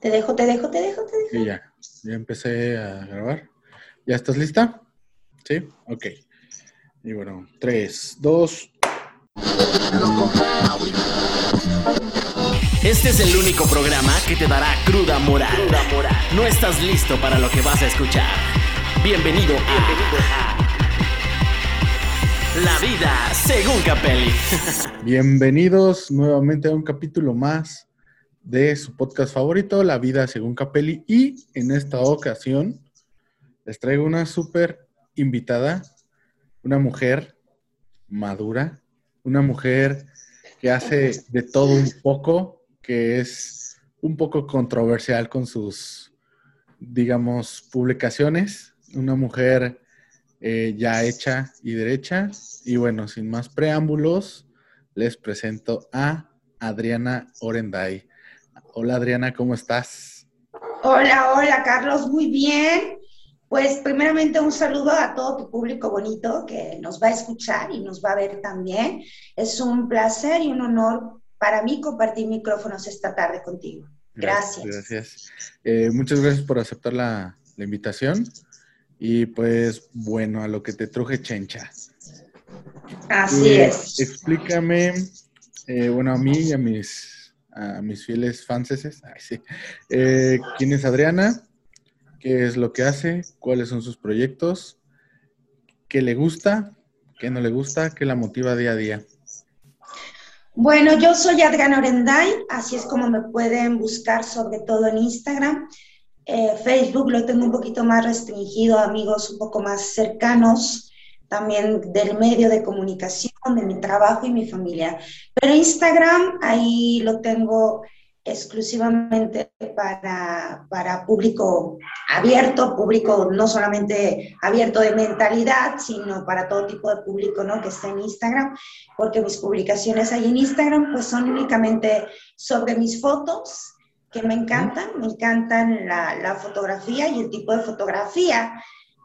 Te dejo, te dejo, te dejo, te dejo. Y ya, ya empecé a grabar. ¿Ya estás lista? ¿Sí? Ok. Y bueno, tres, dos. Este es el único programa que te dará cruda moral. No estás listo para lo que vas a escuchar. Bienvenido a, La vida según Capelli. Bienvenidos nuevamente a un capítulo más de su podcast favorito, La vida según Capelli. Y en esta ocasión les traigo una súper invitada, una mujer madura, una mujer que hace de todo un poco, que es un poco controversial con sus, digamos, publicaciones, una mujer eh, ya hecha y derecha. Y bueno, sin más preámbulos, les presento a Adriana Orenday. Hola Adriana, ¿cómo estás? Hola, hola Carlos, muy bien. Pues primeramente un saludo a todo tu público bonito que nos va a escuchar y nos va a ver también. Es un placer y un honor para mí compartir micrófonos esta tarde contigo. Gracias. Gracias. Eh, muchas gracias por aceptar la, la, invitación. Y pues bueno, a lo que te truje Chencha. Así eh, es. Explícame, eh, bueno, a mí y a mis a mis fieles fanses. sí. Eh, ¿Quién es Adriana? ¿Qué es lo que hace? ¿Cuáles son sus proyectos? ¿Qué le gusta? ¿Qué no le gusta? ¿Qué la motiva día a día? Bueno, yo soy Adriana Orenday, así es como me pueden buscar sobre todo en Instagram. Eh, Facebook lo tengo un poquito más restringido, amigos un poco más cercanos también del medio de comunicación, de mi trabajo y mi familia. Pero Instagram, ahí lo tengo exclusivamente para, para público abierto, público no solamente abierto de mentalidad, sino para todo tipo de público ¿no? que esté en Instagram, porque mis publicaciones ahí en Instagram pues son únicamente sobre mis fotos, que me encantan, me encantan la, la fotografía y el tipo de fotografía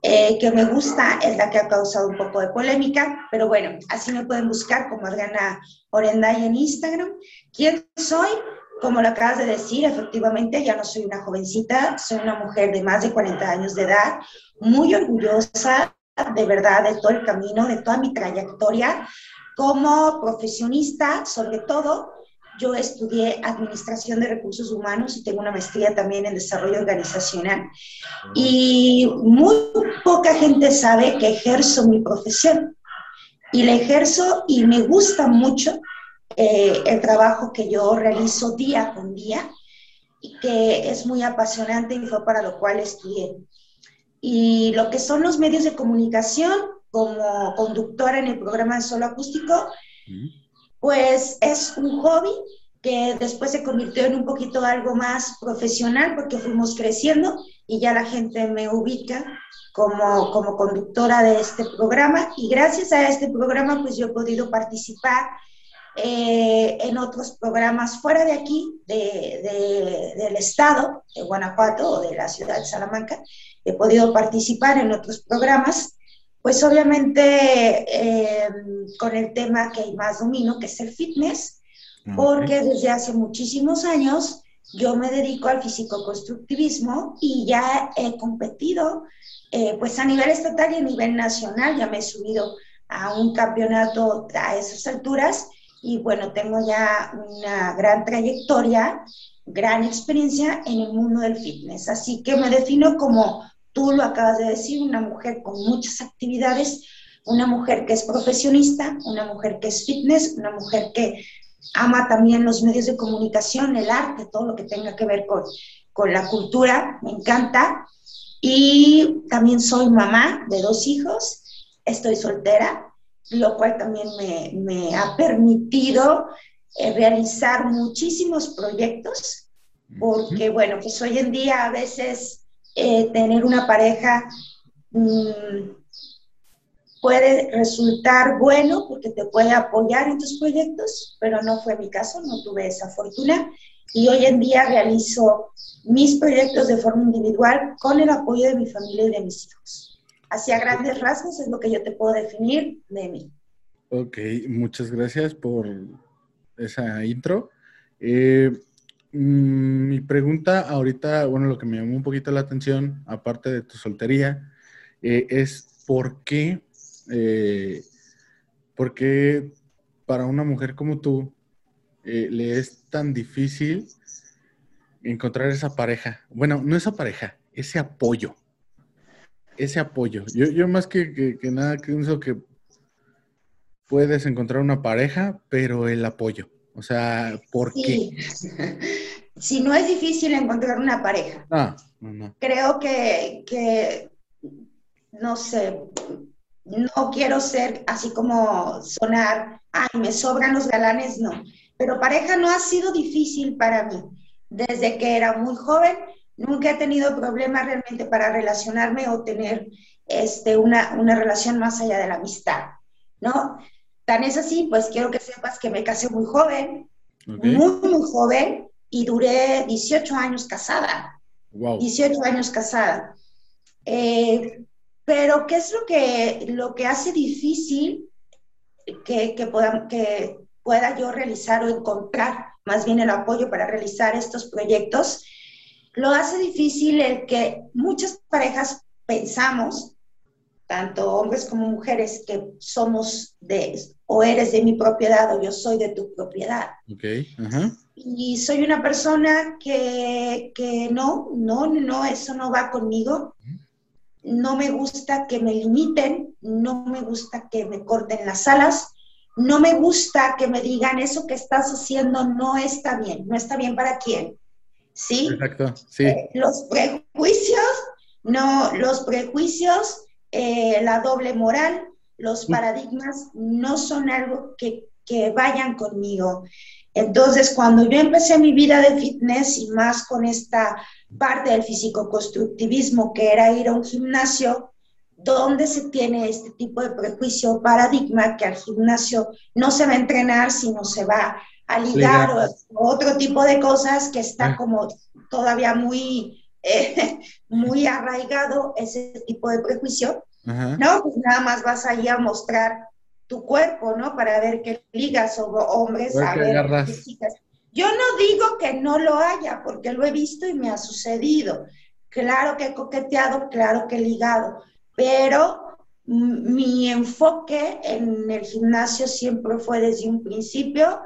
eh, que me gusta, es la que ha causado un poco de polémica, pero bueno, así me pueden buscar como Adriana Orenday en Instagram. ¿Quién soy? Como lo acabas de decir, efectivamente, ya no soy una jovencita, soy una mujer de más de 40 años de edad, muy orgullosa de verdad de todo el camino, de toda mi trayectoria como profesionista, sobre todo, yo estudié Administración de Recursos Humanos y tengo una maestría también en Desarrollo Organizacional. Y muy poca gente sabe que ejerzo mi profesión. Y la ejerzo y me gusta mucho eh, el trabajo que yo realizo día con día y que es muy apasionante y fue para lo cual estudié. Y lo que son los medios de comunicación, como conductora en el programa de solo acústico, pues es un hobby que después se convirtió en un poquito algo más profesional porque fuimos creciendo y ya la gente me ubica como, como conductora de este programa y gracias a este programa pues yo he podido participar eh, en otros programas fuera de aquí, de, del estado de Guanajuato o de la ciudad de Salamanca. He podido participar en otros programas pues obviamente eh, con el tema que más domino, que es el fitness, porque desde hace muchísimos años yo me dedico al físico-constructivismo y ya he competido eh, pues a nivel estatal y a nivel nacional, ya me he subido a un campeonato a esas alturas y bueno, tengo ya una gran trayectoria, gran experiencia en el mundo del fitness, así que me defino como tú lo acabas de decir, una mujer con muchas actividades, una mujer que es profesionista, una mujer que es fitness, una mujer que ama también los medios de comunicación, el arte, todo lo que tenga que ver con, con la cultura, me encanta. Y también soy mamá de dos hijos, estoy soltera, lo cual también me, me ha permitido eh, realizar muchísimos proyectos, porque bueno, pues hoy en día a veces eh, tener una pareja mm, puede resultar bueno porque te puede apoyar en tus proyectos, pero no fue mi caso, no tuve esa fortuna y hoy en día realizo mis proyectos de forma individual con el apoyo de mi familia y de mis hijos. Hacia grandes rasgos es lo que yo te puedo definir de mí. Ok, muchas gracias por esa intro. Eh, mm, mi pregunta ahorita, bueno, lo que me llamó un poquito la atención, aparte de tu soltería, eh, es por qué, eh, por qué para una mujer como tú eh, le es tan difícil encontrar esa pareja. Bueno, no esa pareja, ese apoyo. Ese apoyo. Yo, yo más que, nada pienso que puedes encontrar una pareja, pero el apoyo. O sea, ¿por qué? Si no es difícil encontrar una pareja. Ah, no, no. Creo que, que, no sé, no quiero ser así como sonar, ay, me sobran los galanes, no. Pero pareja no ha sido difícil para mí. Desde que era muy joven, nunca he tenido problemas realmente para relacionarme o tener este, una, una relación más allá de la amistad, ¿no? Tan es así, pues quiero que sepas que me casé muy joven, muy, muy joven, y duré 18 años casada. Wow. 18 años casada. Eh, pero, ¿qué es lo que, lo que hace difícil que, que, pueda, que pueda yo realizar o encontrar más bien el apoyo para realizar estos proyectos? Lo hace difícil el que muchas parejas pensamos, tanto hombres como mujeres, que somos de, o eres de mi propiedad o yo soy de tu propiedad. Ok, ajá. Y soy una persona que, que no, no, no, eso no va conmigo. No me gusta que me limiten, no me gusta que me corten las alas, no me gusta que me digan eso que estás haciendo no está bien, no está bien para quién. ¿Sí? Exacto, sí. Eh, los prejuicios, no, los prejuicios, eh, la doble moral, los paradigmas no son algo que, que vayan conmigo. Entonces, cuando yo empecé mi vida de fitness y más con esta parte del físico-constructivismo, que era ir a un gimnasio, donde se tiene este tipo de prejuicio, paradigma, que al gimnasio no se va a entrenar, sino se va a ligar o, otro tipo de cosas que está Ah. como todavía muy, eh, muy arraigado ese tipo de prejuicio. Ajá. No, pues nada más vas ahí a mostrar tu cuerpo, ¿no? Para ver qué ligas o hombres, a ver agarras. qué chicas. Yo no digo que no lo haya, porque lo he visto y me ha sucedido. Claro que he coqueteado, claro que he ligado, pero mi enfoque en el gimnasio siempre fue desde un principio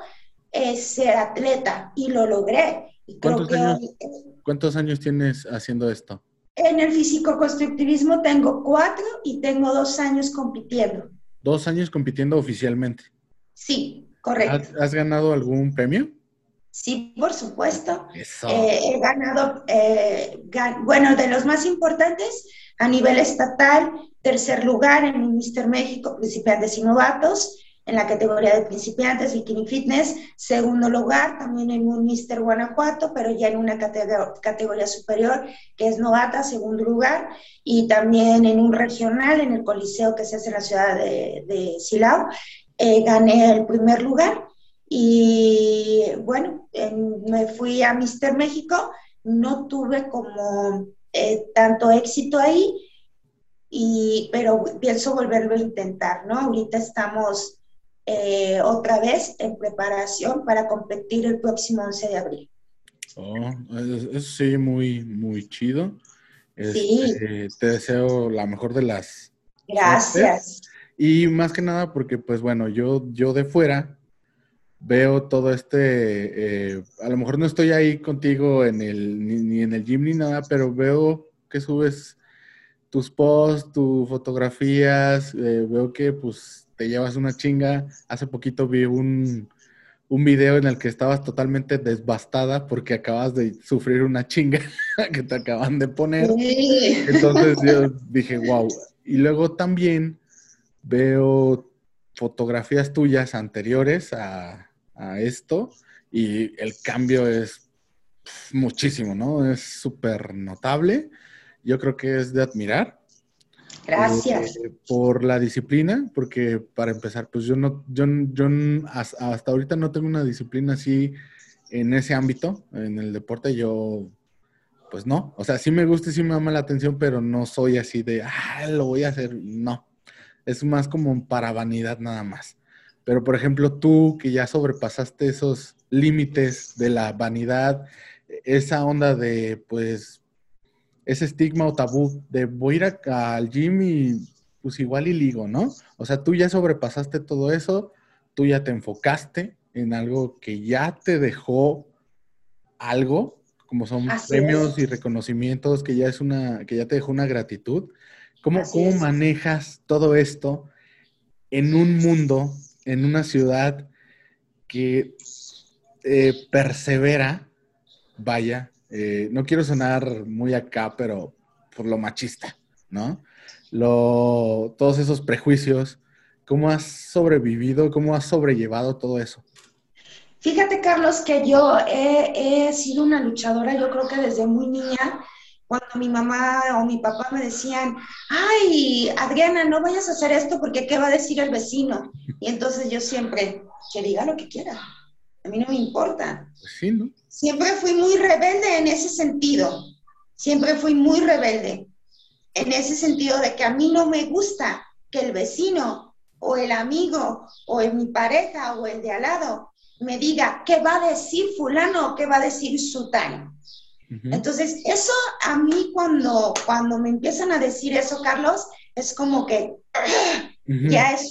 es ser atleta y lo logré. Y creo ¿Cuántos que años? hoy, ¿Cuántos años tienes haciendo esto? en el físico-constructivismo tengo cuatro y tengo dos años compitiendo. Dos años compitiendo oficialmente. Sí, correcto. ¿Has, has ganado algún premio? Sí, por supuesto. Eso. Eh, he ganado, eh, gan- bueno, de los más importantes a nivel estatal, tercer lugar en Mister México, principiantes y novatos, en la categoría de principiantes, bikini fitness, segundo lugar también en un Mister Guanajuato, pero ya en una categoría, categoría superior, que es novata, segundo lugar, y también en un regional, en el Coliseo que se hace en la ciudad de, de Silao, eh, gané el primer lugar. Y bueno, en- me fui a Mister México, no tuve como eh, tanto éxito ahí, y, pero pienso volverlo a intentar, ¿no? Ahorita estamos eh, otra vez en preparación para competir el próximo 11 de abril. Oh, es- eso sí, muy, muy chido. Sí. Este, te deseo la mejor de las. Gracias. Y más que nada porque, pues bueno, yo, yo de fuera veo todo este, eh, a lo mejor no estoy ahí contigo en el, ni, ni en el gym ni nada, pero veo que subes tus posts, tus fotografías, eh, veo que pues te llevas una chinga. Hace poquito vi un, un video en el que estabas totalmente desbastada porque acabas de sufrir una chinga que te acaban de poner. Sí. Entonces yo dije, wow. Y luego también veo fotografías tuyas anteriores a, a esto y el cambio es muchísimo, ¿no? Es súper notable. Yo creo que es de admirar. Gracias. eh, por la disciplina, porque para empezar, pues yo no, yo, yo has- hasta ahorita no tengo una disciplina así en ese ámbito, en el deporte, yo pues no, o sea, sí me gusta y sí me llama la atención, pero no soy así de, ah, lo voy a hacer, no, es más como para vanidad nada más. Pero por ejemplo, tú que ya sobrepasaste esos límites de la vanidad, esa onda de, pues, ese estigma o tabú de voy a ir al gym y pues igual y ligo, ¿no? O sea, tú ya sobrepasaste todo eso, tú ya te enfocaste en algo que ya te dejó algo, como son premios y reconocimientos, que ya es una, que ya te dejó una gratitud. ¿Cómo, cómo manejas todo esto en un mundo, en una ciudad que eh, persevera, vaya, eh, no quiero sonar muy acá, pero por lo machista, ¿no? Lo, todos esos prejuicios, ¿cómo has sobrevivido, cómo has sobrellevado todo eso? Fíjate, Carlos, que yo he, he sido una luchadora, yo creo que desde muy niña, cuando mi mamá o mi papá me decían, ay, Adriana, no vayas a hacer esto porque qué va a decir el vecino. Y entonces yo siempre, que diga lo que quiera, a mí no me importa. Pues sí, ¿no? Siempre fui muy rebelde en ese sentido, siempre fui muy rebelde, en ese sentido de que a mí no me gusta que el vecino o el amigo o mi pareja o el de al lado me diga qué va a decir fulano o qué va a decir sutano. Entonces, eso a mí cuando, cuando me empiezan a decir eso, Carlos, es como que ya es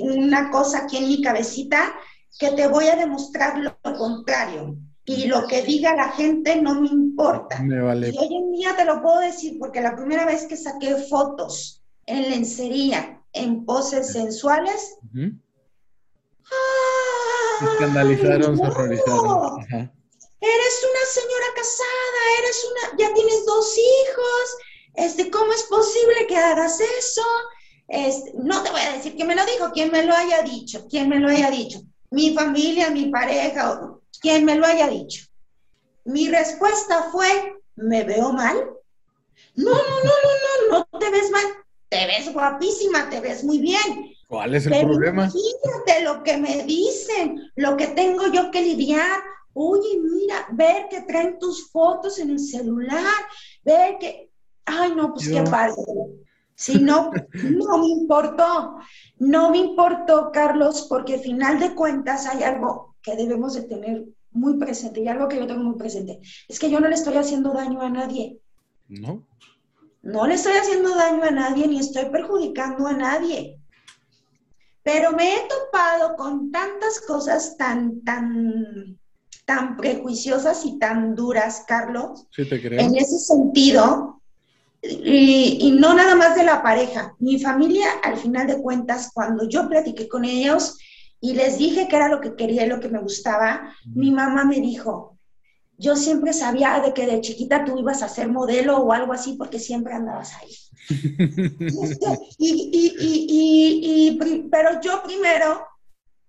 una cosa aquí en mi cabecita que te voy a demostrar lo contrario. Y lo que diga la gente no me importa. Me vale. Y hoy en día te lo puedo decir porque la primera vez que saqué fotos en lencería, en poses sensuales, ¡ah! escandalizaron, se horrorizaron eres una señora casada, eres una, ya tienes dos hijos, este, ¿cómo es posible que hagas eso? Este, no te voy a decir quién me lo dijo, quién me lo haya dicho, quién me lo haya dicho, mi familia, mi pareja, quien me lo haya dicho. Mi respuesta fue, ¿me veo mal? No, no, no, no, no, no te ves mal, te ves guapísima, te ves muy bien. ¿Cuál es el problema? Fíjate lo que me dicen, lo que tengo yo que lidiar, oye, mira, ver que traen tus fotos en el celular, ver que, ay, no, pues qué padre. Si no, no me importó, no me importó, Carlos, porque al final de cuentas hay algo que debemos de tener muy presente y algo que yo tengo muy presente. Es que yo no le estoy haciendo daño a nadie. No. No le estoy haciendo daño a nadie ni estoy perjudicando a nadie. Pero me he topado con tantas cosas tan, tan, tan prejuiciosas y tan duras, Carlos. Sí, te creo. En ese sentido, y, no nada más de la pareja, mi familia, al final de cuentas, cuando yo platiqué con ellos y les dije que era lo que quería y lo que me gustaba, mi mamá me dijo, yo siempre sabía de que de chiquita tú ibas a ser modelo o algo así porque siempre andabas ahí. y, y, pero yo primero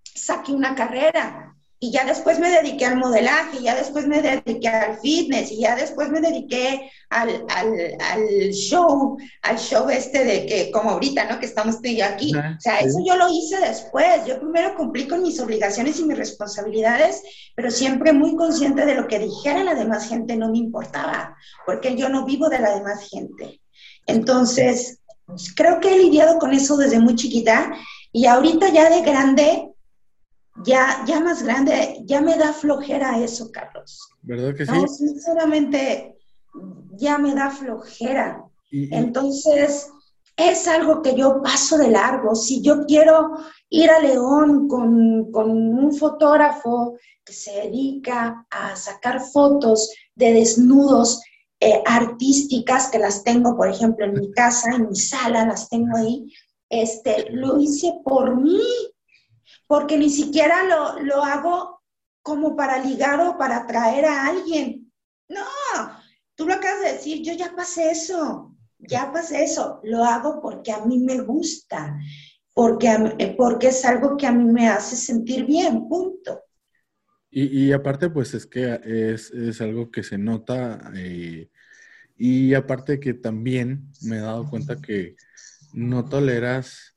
saqué una carrera y ya después me dediqué al modelaje, y ya después me dediqué al fitness, y ya después me dediqué al, al, show, al show este de que, como ahorita, ¿no? Que estamos aquí. o sea, eso yo lo hice después. Yo primero cumplí con mis obligaciones y mis responsabilidades, pero siempre muy consciente de lo que dijera la demás gente, no me importaba, porque yo no vivo de la demás gente. Entonces, creo que he lidiado con eso desde muy chiquita, y ahorita ya de grande, ya, ya más grande, ya me da flojera eso, Carlos. ¿Verdad que sí? No, sinceramente, ya me da flojera. Entonces, es algo que yo paso de largo. Si yo quiero ir a León con, con, un fotógrafo que se dedica a sacar fotos de desnudos eh, artísticas, que las tengo, por ejemplo, en mi casa, en mi sala, las tengo ahí, este, lo hice por mí, porque ni siquiera lo, lo hago como para ligar o para atraer a alguien. No, tú lo acabas de decir, yo ya pasé eso, ya pasé eso, lo hago porque a mí me gusta, porque, eh, porque es algo que a mí me hace sentir bien, punto. Y, y aparte, pues es que es, es algo que se nota eh, y aparte que también me he dado cuenta que no toleras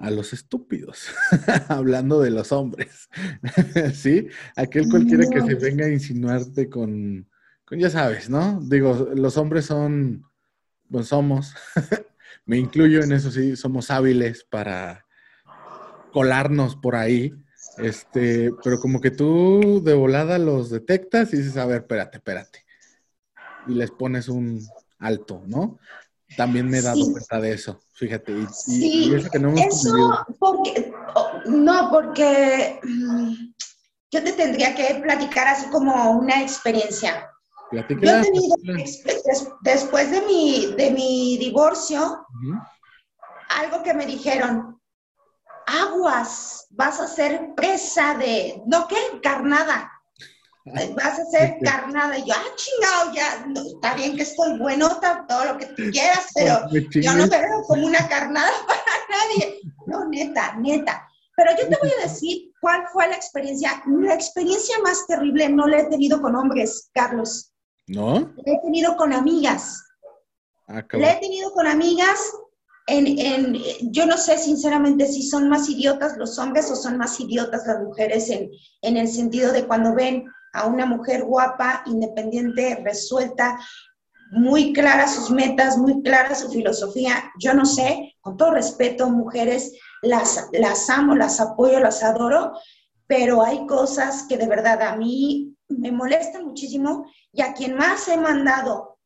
a los estúpidos, hablando de los hombres, ¿sí? Aquel cualquiera que se venga a insinuarte con, ya sabes, ¿no? Digo, los hombres son, pues somos, me incluyo en eso, sí, somos hábiles para colarnos por ahí, Este, pero como que tú de volada los detectas y dices, a ver, espérate, espérate. Y les pones un alto, ¿no? También me he dado cuenta de eso, fíjate. Y, sí, eso, que no, eso porque, no, porque mm, yo te tendría que platicar así como una experiencia. Yo he tenido, después de mi, de mi divorcio, algo que me dijeron, aguas, vas a ser presa de, ¿no qué? Carnada. Vas a ser carnada. Y yo, ah, chingado, ya, está bien que estoy buenota, todo lo que tú quieras, pero yo no me veo como una carnada para nadie. No, neta, neta. Pero yo te voy a decir cuál fue la experiencia. La experiencia más terrible no la he tenido con hombres, Carlos. ¿No? La he tenido con amigas. Ah, la he tenido con amigas en, yo no sé sinceramente si son más idiotas los hombres o son más idiotas las mujeres en, en el sentido de cuando ven a una mujer guapa, independiente, resuelta, muy clara sus metas, muy clara su filosofía. Yo no sé, con todo respeto, mujeres, las, las amo, las apoyo, las adoro, pero hay cosas que de verdad a mí me molestan muchísimo y a quien más he mandado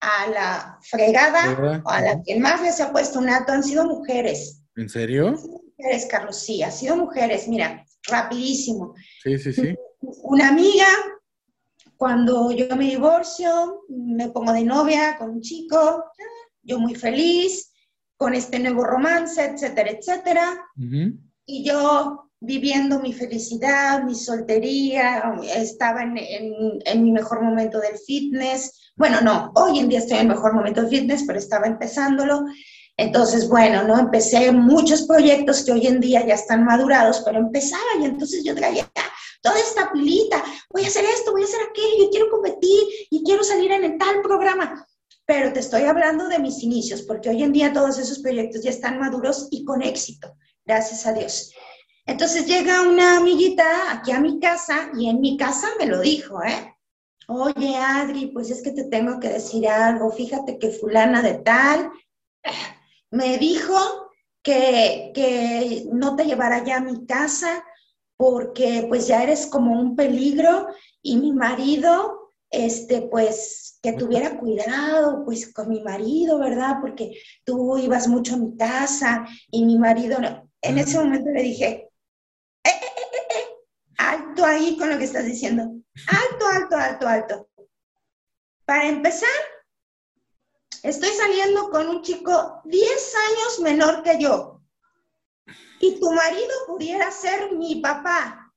a la fregada, o a la que más les ha puesto un alto, han sido mujeres. ¿En serio? Mujeres, Carlos, sí, ha sido mujeres. Mira, rapidísimo. Sí, sí, sí. Una amiga, cuando yo me divorcio, me pongo de novia con un chico, yo muy feliz, con este nuevo romance, etcétera, etcétera. Y yo viviendo mi felicidad, mi soltería, estaba en, en, mi mejor momento del fitness. Bueno, no, hoy en día estoy en el mejor momento del fitness, pero estaba empezándolo. Entonces, bueno, ¿no? Empecé muchos proyectos que hoy en día ya están madurados, pero empezaba y entonces yo traía toda esta pilita, voy a hacer esto, voy a hacer aquello, quiero competir y quiero salir en tal programa. Pero te estoy hablando de mis inicios, porque hoy en día todos esos proyectos ya están maduros y con éxito, gracias a Dios. Entonces llega una amiguita aquí a mi casa y en mi casa me lo dijo, ¿eh? Oye, Adri, pues es que te tengo que decir algo. Fíjate que fulana de tal me dijo que, que no te llevara ya a mi casa porque pues ya eres como un peligro y mi marido, este, pues que tuviera cuidado pues con mi marido, ¿verdad? Porque tú ibas mucho a mi casa y mi marido, en ese momento le dije, alto ahí con lo que estás diciendo. Alto, alto, alto, alto. Para empezar, estoy saliendo con un chico 10 años menor que yo. Y tu marido pudiera ser mi papá.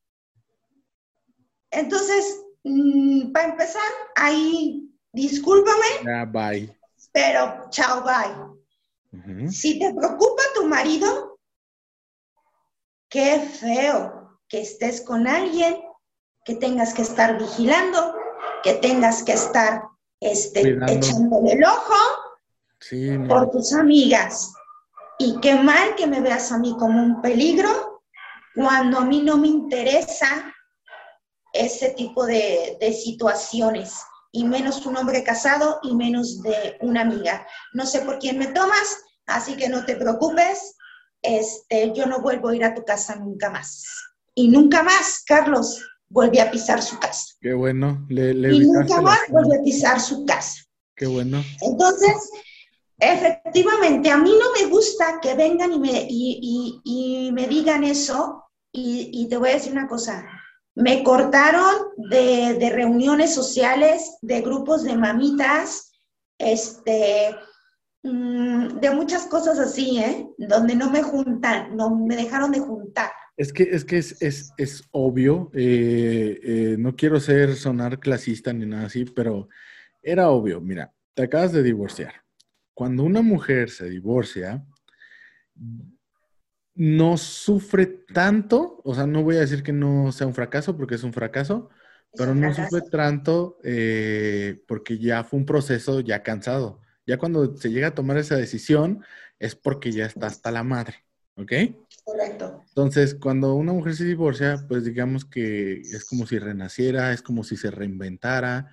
Entonces, mm, para empezar, ahí, discúlpame. bye. Pero, chao, bye. Si te preocupa tu marido, qué feo que estés con alguien, que tengas que estar vigilando, que tengas que estar este, echándole el ojo por tus amigas. Y qué mal que me veas a mí como un peligro cuando a mí no me interesa ese tipo de, de situaciones, y menos un hombre casado y menos de una amiga. No sé por quién me tomas, así que no te preocupes, este, yo no vuelvo a ir a tu casa nunca más. Y nunca más Carlos volvió a pisar su casa. Qué bueno. y nunca más volvió a pisar su casa. Qué bueno. Entonces, efectivamente, a mí no me gusta que vengan y me, y, me digan eso. Y, te voy a decir una cosa. Me cortaron de, de reuniones sociales, de grupos de mamitas, este, mm, de muchas cosas así, ¿eh? Donde no me juntan, no me dejaron de juntar. Es que es, que es, es, es obvio, eh, eh, no quiero ser sonar clasista ni nada así, pero era obvio. Mira, te acabas de divorciar. Cuando una mujer se divorcia, no sufre tanto, o sea, no voy a decir que no sea un fracaso, porque es un fracaso, pero no sufre tanto eh, porque ya fue un proceso ya cansado. Ya cuando se llega a tomar esa decisión es porque ya está hasta la madre, ¿ok? Correcto. Entonces, cuando una mujer se divorcia, pues digamos que es como si renaciera, es como si se reinventara.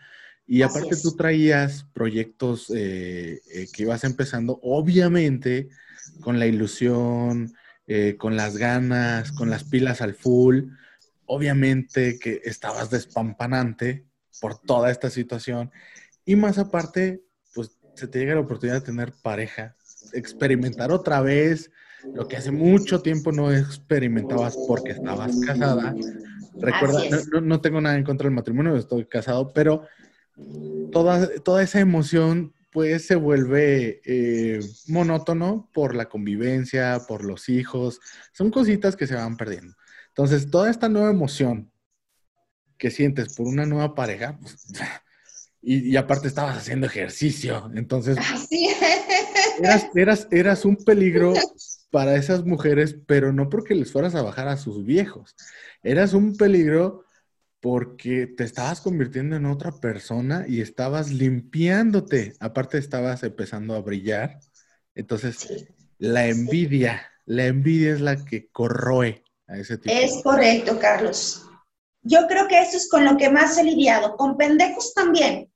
Y aparte tú traías proyectos eh, eh, que ibas empezando, obviamente, con la ilusión, eh, con las ganas, con las pilas al full, obviamente que estabas despampanante por toda esta situación y más aparte, pues se te llega la oportunidad de tener pareja, experimentar otra vez lo que hace mucho tiempo no experimentabas porque estabas casada. Recuerda, no, tengo nada en contra del matrimonio, estoy casado, pero toda, toda esa emoción pues se vuelve eh, monótono por la convivencia, por los hijos, son cositas que se van perdiendo. Entonces, toda esta nueva emoción que sientes por una nueva pareja, pues, y, aparte estabas haciendo ejercicio, entonces eras, eras, eras un peligro para esas mujeres, pero no porque les fueras a bajar a sus viejos, eras un peligro porque te estabas convirtiendo en otra persona y estabas limpiándote. Aparte estabas empezando a brillar. Entonces, la envidia, la envidia es la que corroe a ese tipo. Es correcto, Carlos. Yo creo que eso es con lo que más he lidiado. Con pendejos también.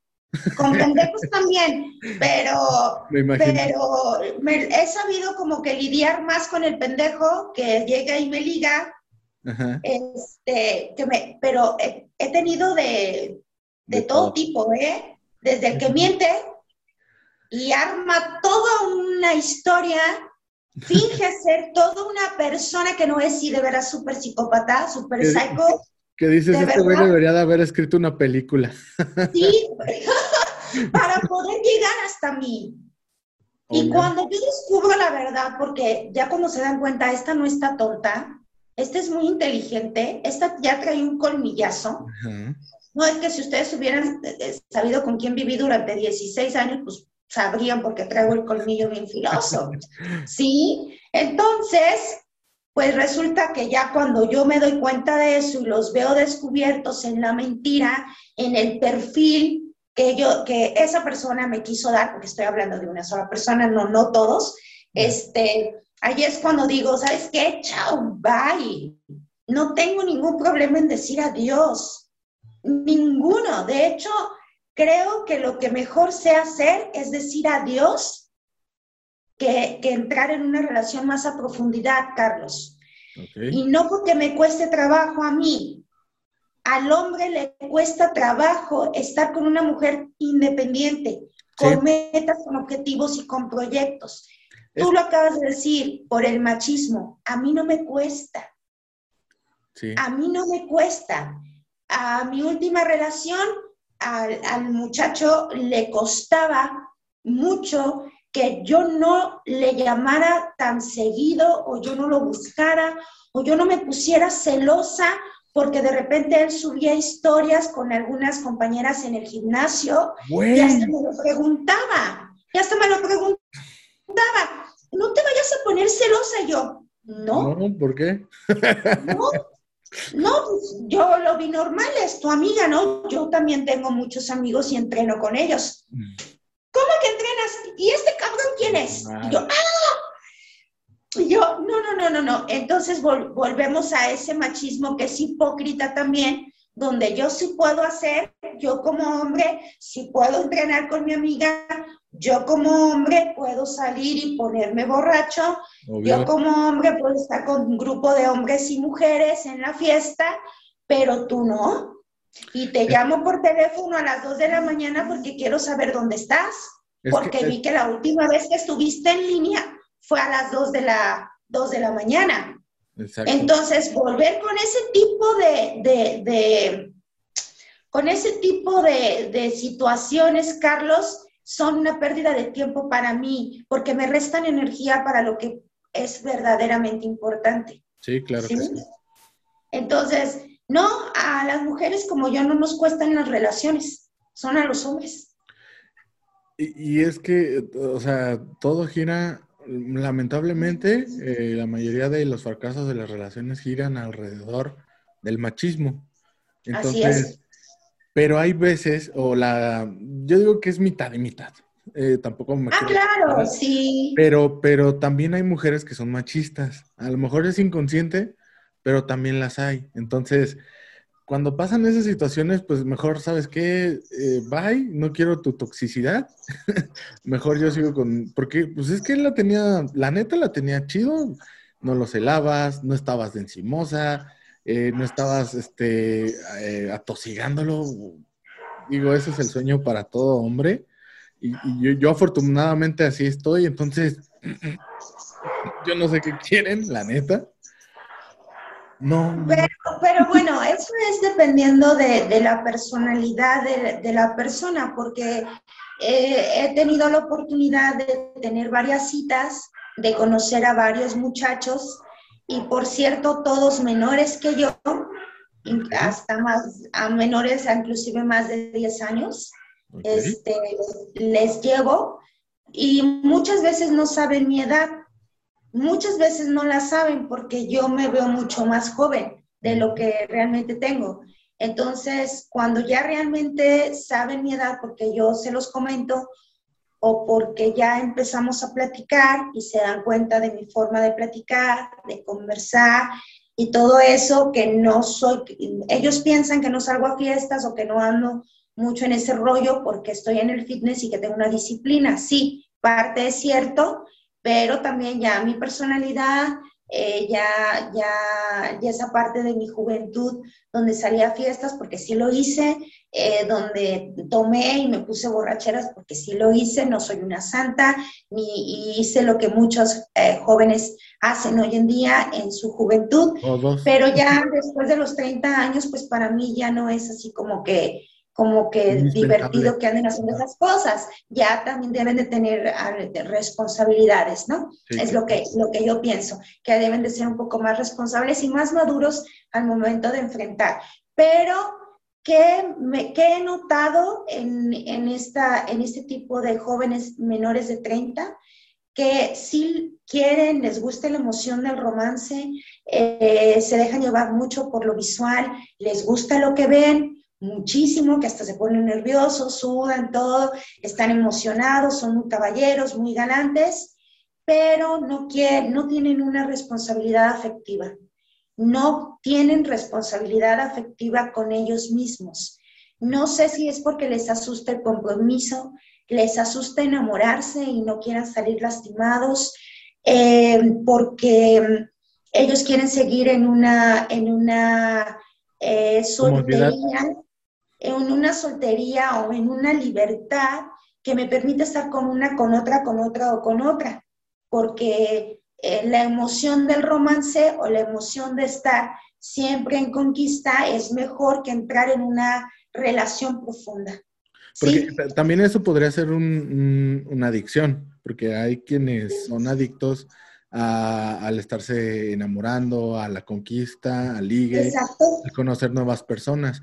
Con pendejos también, pero, pero he sabido como que lidiar más con el pendejo que llega y me liga este, que me, pero he, tenido de, todo, tipo, ¿eh? Desde el que miente y arma toda una historia, finge ser toda una persona que no es y de veras súper psicópata, súper psycho. Que dices, este güey debería de haber escrito una película. Sí, para poder llegar hasta mí. Y cuando yo descubro la verdad, porque ya como se dan cuenta, esta no está tonta, este es muy inteligente, esta ya trae un colmillazo. No es que si ustedes hubieran eh, eh, sabido con quién viví durante 16 años, pues sabrían porque traigo el colmillo bien filoso. ¿Sí? Entonces, pues resulta que ya cuando yo me doy cuenta de eso y los veo descubiertos en la mentira, en el perfil que yo, que esa persona me quiso dar, porque estoy hablando de una sola persona, no, no todos, este, ahí es cuando digo, ¿sabes qué? Chao, bye. No tengo ningún problema en decir adiós. Ninguno. De hecho, creo que lo que mejor sé hacer es decir adiós que, entrar en una relación más a profundidad, Carlos. Y no porque me cueste trabajo a mí. Al hombre le cuesta trabajo estar con una mujer independiente, con metas, con objetivos y con proyectos. Tú lo acabas de decir, por el machismo. A mí no me cuesta. A mí no me cuesta. A mi última relación, al, muchacho le costaba mucho que yo no le llamara tan seguido o yo no lo buscara o yo no me pusiera celosa porque de repente él subía historias con algunas compañeras en el gimnasio y hasta me lo preguntaba, y hasta me lo preguntaba, no te vayas a poner celosa yo. No. No, ¿por qué? no, no, pues yo lo vi normal, es tu amiga, ¿no? Yo también tengo muchos amigos y entreno con ellos. Mm. ¿Cómo que entrenas? ¿Y este cabrón quién es? Y yo, ¡ah! Y yo, no, no, no, no, no. Entonces volvemos a ese machismo que es hipócrita también, donde yo sí puedo hacer, yo como hombre, sí puedo entrenar con mi amiga, yo como hombre puedo salir y ponerme borracho, yo como hombre puedo estar con un grupo de hombres y mujeres en la fiesta, pero tú no. Y te llamo por teléfono a las 2 de la mañana porque quiero saber dónde estás, porque vi que la última vez que estuviste en línea fue a las 2 de la, 2 de la mañana. Entonces, volver con ese tipo de, con ese tipo de, situaciones, Carlos, son una pérdida de tiempo para mí, porque me restan energía para lo que es verdaderamente importante. Sí, claro que sí. Entonces, no, a las mujeres como yo no nos cuestan las relaciones, son a los hombres. Y, y es que, o sea, todo gira lamentablemente, eh, la mayoría de los fracasos de las relaciones giran alrededor del machismo. Entonces, pero hay veces, o la, yo digo que es mitad y mitad. Eh, tampoco me Ah, claro, sí. Pero, pero también hay mujeres que son machistas. A lo mejor es inconsciente, pero también las hay. Entonces, cuando pasan esas situaciones, pues mejor, ¿sabes qué? Eh, bye, no quiero tu toxicidad. mejor yo sigo con... Porque, pues es que él la tenía, la neta la tenía chido, no lo celabas, no estabas de encimosa, eh, no estabas este, eh, atosigándolo. Digo, ese es el sueño para todo hombre. Y, yo, yo, afortunadamente así estoy, entonces yo no sé qué quieren, la neta. No. Pero, bueno, eso es dependiendo de, la personalidad de, la persona, porque eh, he tenido la oportunidad de tener varias citas, de conocer a varios muchachos, y por cierto, todos menores que yo, hasta más, a menores, inclusive más de 10 años, este, les llevo, y muchas veces no saben mi edad. Muchas veces no la saben porque yo me veo mucho más joven de lo que realmente tengo. Entonces, cuando ya realmente saben mi edad, porque yo se los comento, o porque ya empezamos a platicar y se dan cuenta de mi forma de platicar, de conversar y todo eso, que no soy, ellos piensan que no salgo a fiestas o que no ando mucho en ese rollo porque estoy en el fitness y que tengo una disciplina. Sí, parte es cierto, pero también ya mi personalidad, eh, ya, ya, ya esa parte de mi juventud donde salía a fiestas porque sí lo hice, eh, donde tomé y me puse borracheras porque sí lo hice, no soy una santa, ni hice lo que muchos eh, jóvenes hacen hoy en día en su juventud, pero ya después de los 30 años, pues para mí ya no es así como que como que divertido que anden haciendo esas cosas. Ya también deben de tener ah, responsabilidades, ¿no? es lo que, lo que yo pienso, que deben de ser un poco más responsables y más maduros al momento de enfrentar. Pero, ¿qué, me, he notado en, en, esta, en este tipo de jóvenes menores de 30? que sí quieren, les gusta la emoción del romance, eh, se dejan llevar mucho por lo visual, les gusta lo que ven, muchísimo, que hasta se ponen nerviosos, sudan todo, están emocionados, son muy caballeros, muy galantes, pero no, quieren, no tienen una responsabilidad afectiva. No tienen responsabilidad afectiva con ellos mismos. No sé si es porque les asusta el compromiso, les asusta enamorarse y no quieran salir lastimados, eh, porque ellos quieren seguir en una, en una eh, soltería en una soltería o en una libertad que me permite estar con una, con otra, con otra o con otra, porque eh, la emoción del romance o la emoción de estar siempre en conquista es mejor que entrar en una relación profunda. Porque también eso podría ser una adicción, porque hay quienes son adictos al estarse enamorando, a la conquista, al ligue, a conocer nuevas personas.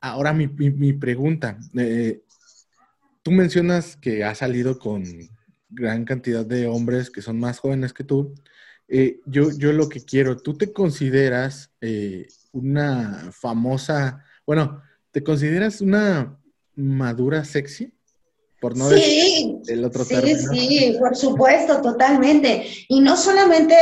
Ahora mi, pregunta, eh, tú mencionas que has salido con gran cantidad de hombres que son más jóvenes que tú. Eh, yo, yo lo que quiero, ¿tú te consideras eh, una famosa, bueno, ¿te consideras una madura sexy? Sí, el otro sí, Sí, por supuesto, totalmente. Y no solamente,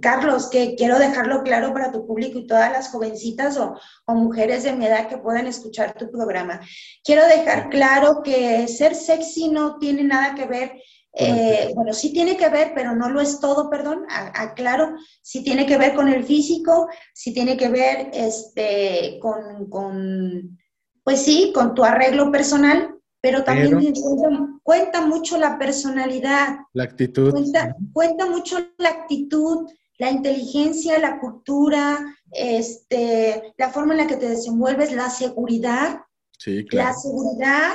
Carlos, que quiero dejarlo claro para tu público y todas las jovencitas o, mujeres de mi edad que puedan escuchar tu programa. Quiero dejar claro que ser sexy no tiene nada que ver eh, bueno, sí tiene que ver, pero no lo es todo, perdón, aclaro, sí tiene que ver con el físico, sí tiene que ver este, con, con, pues sí, con tu arreglo personal, pero también cuenta, mucho la personalidad. La actitud. Cuenta, mucho la actitud, la inteligencia, la cultura, este, la forma en la que te desenvuelves, la seguridad. Sí, claro. La seguridad,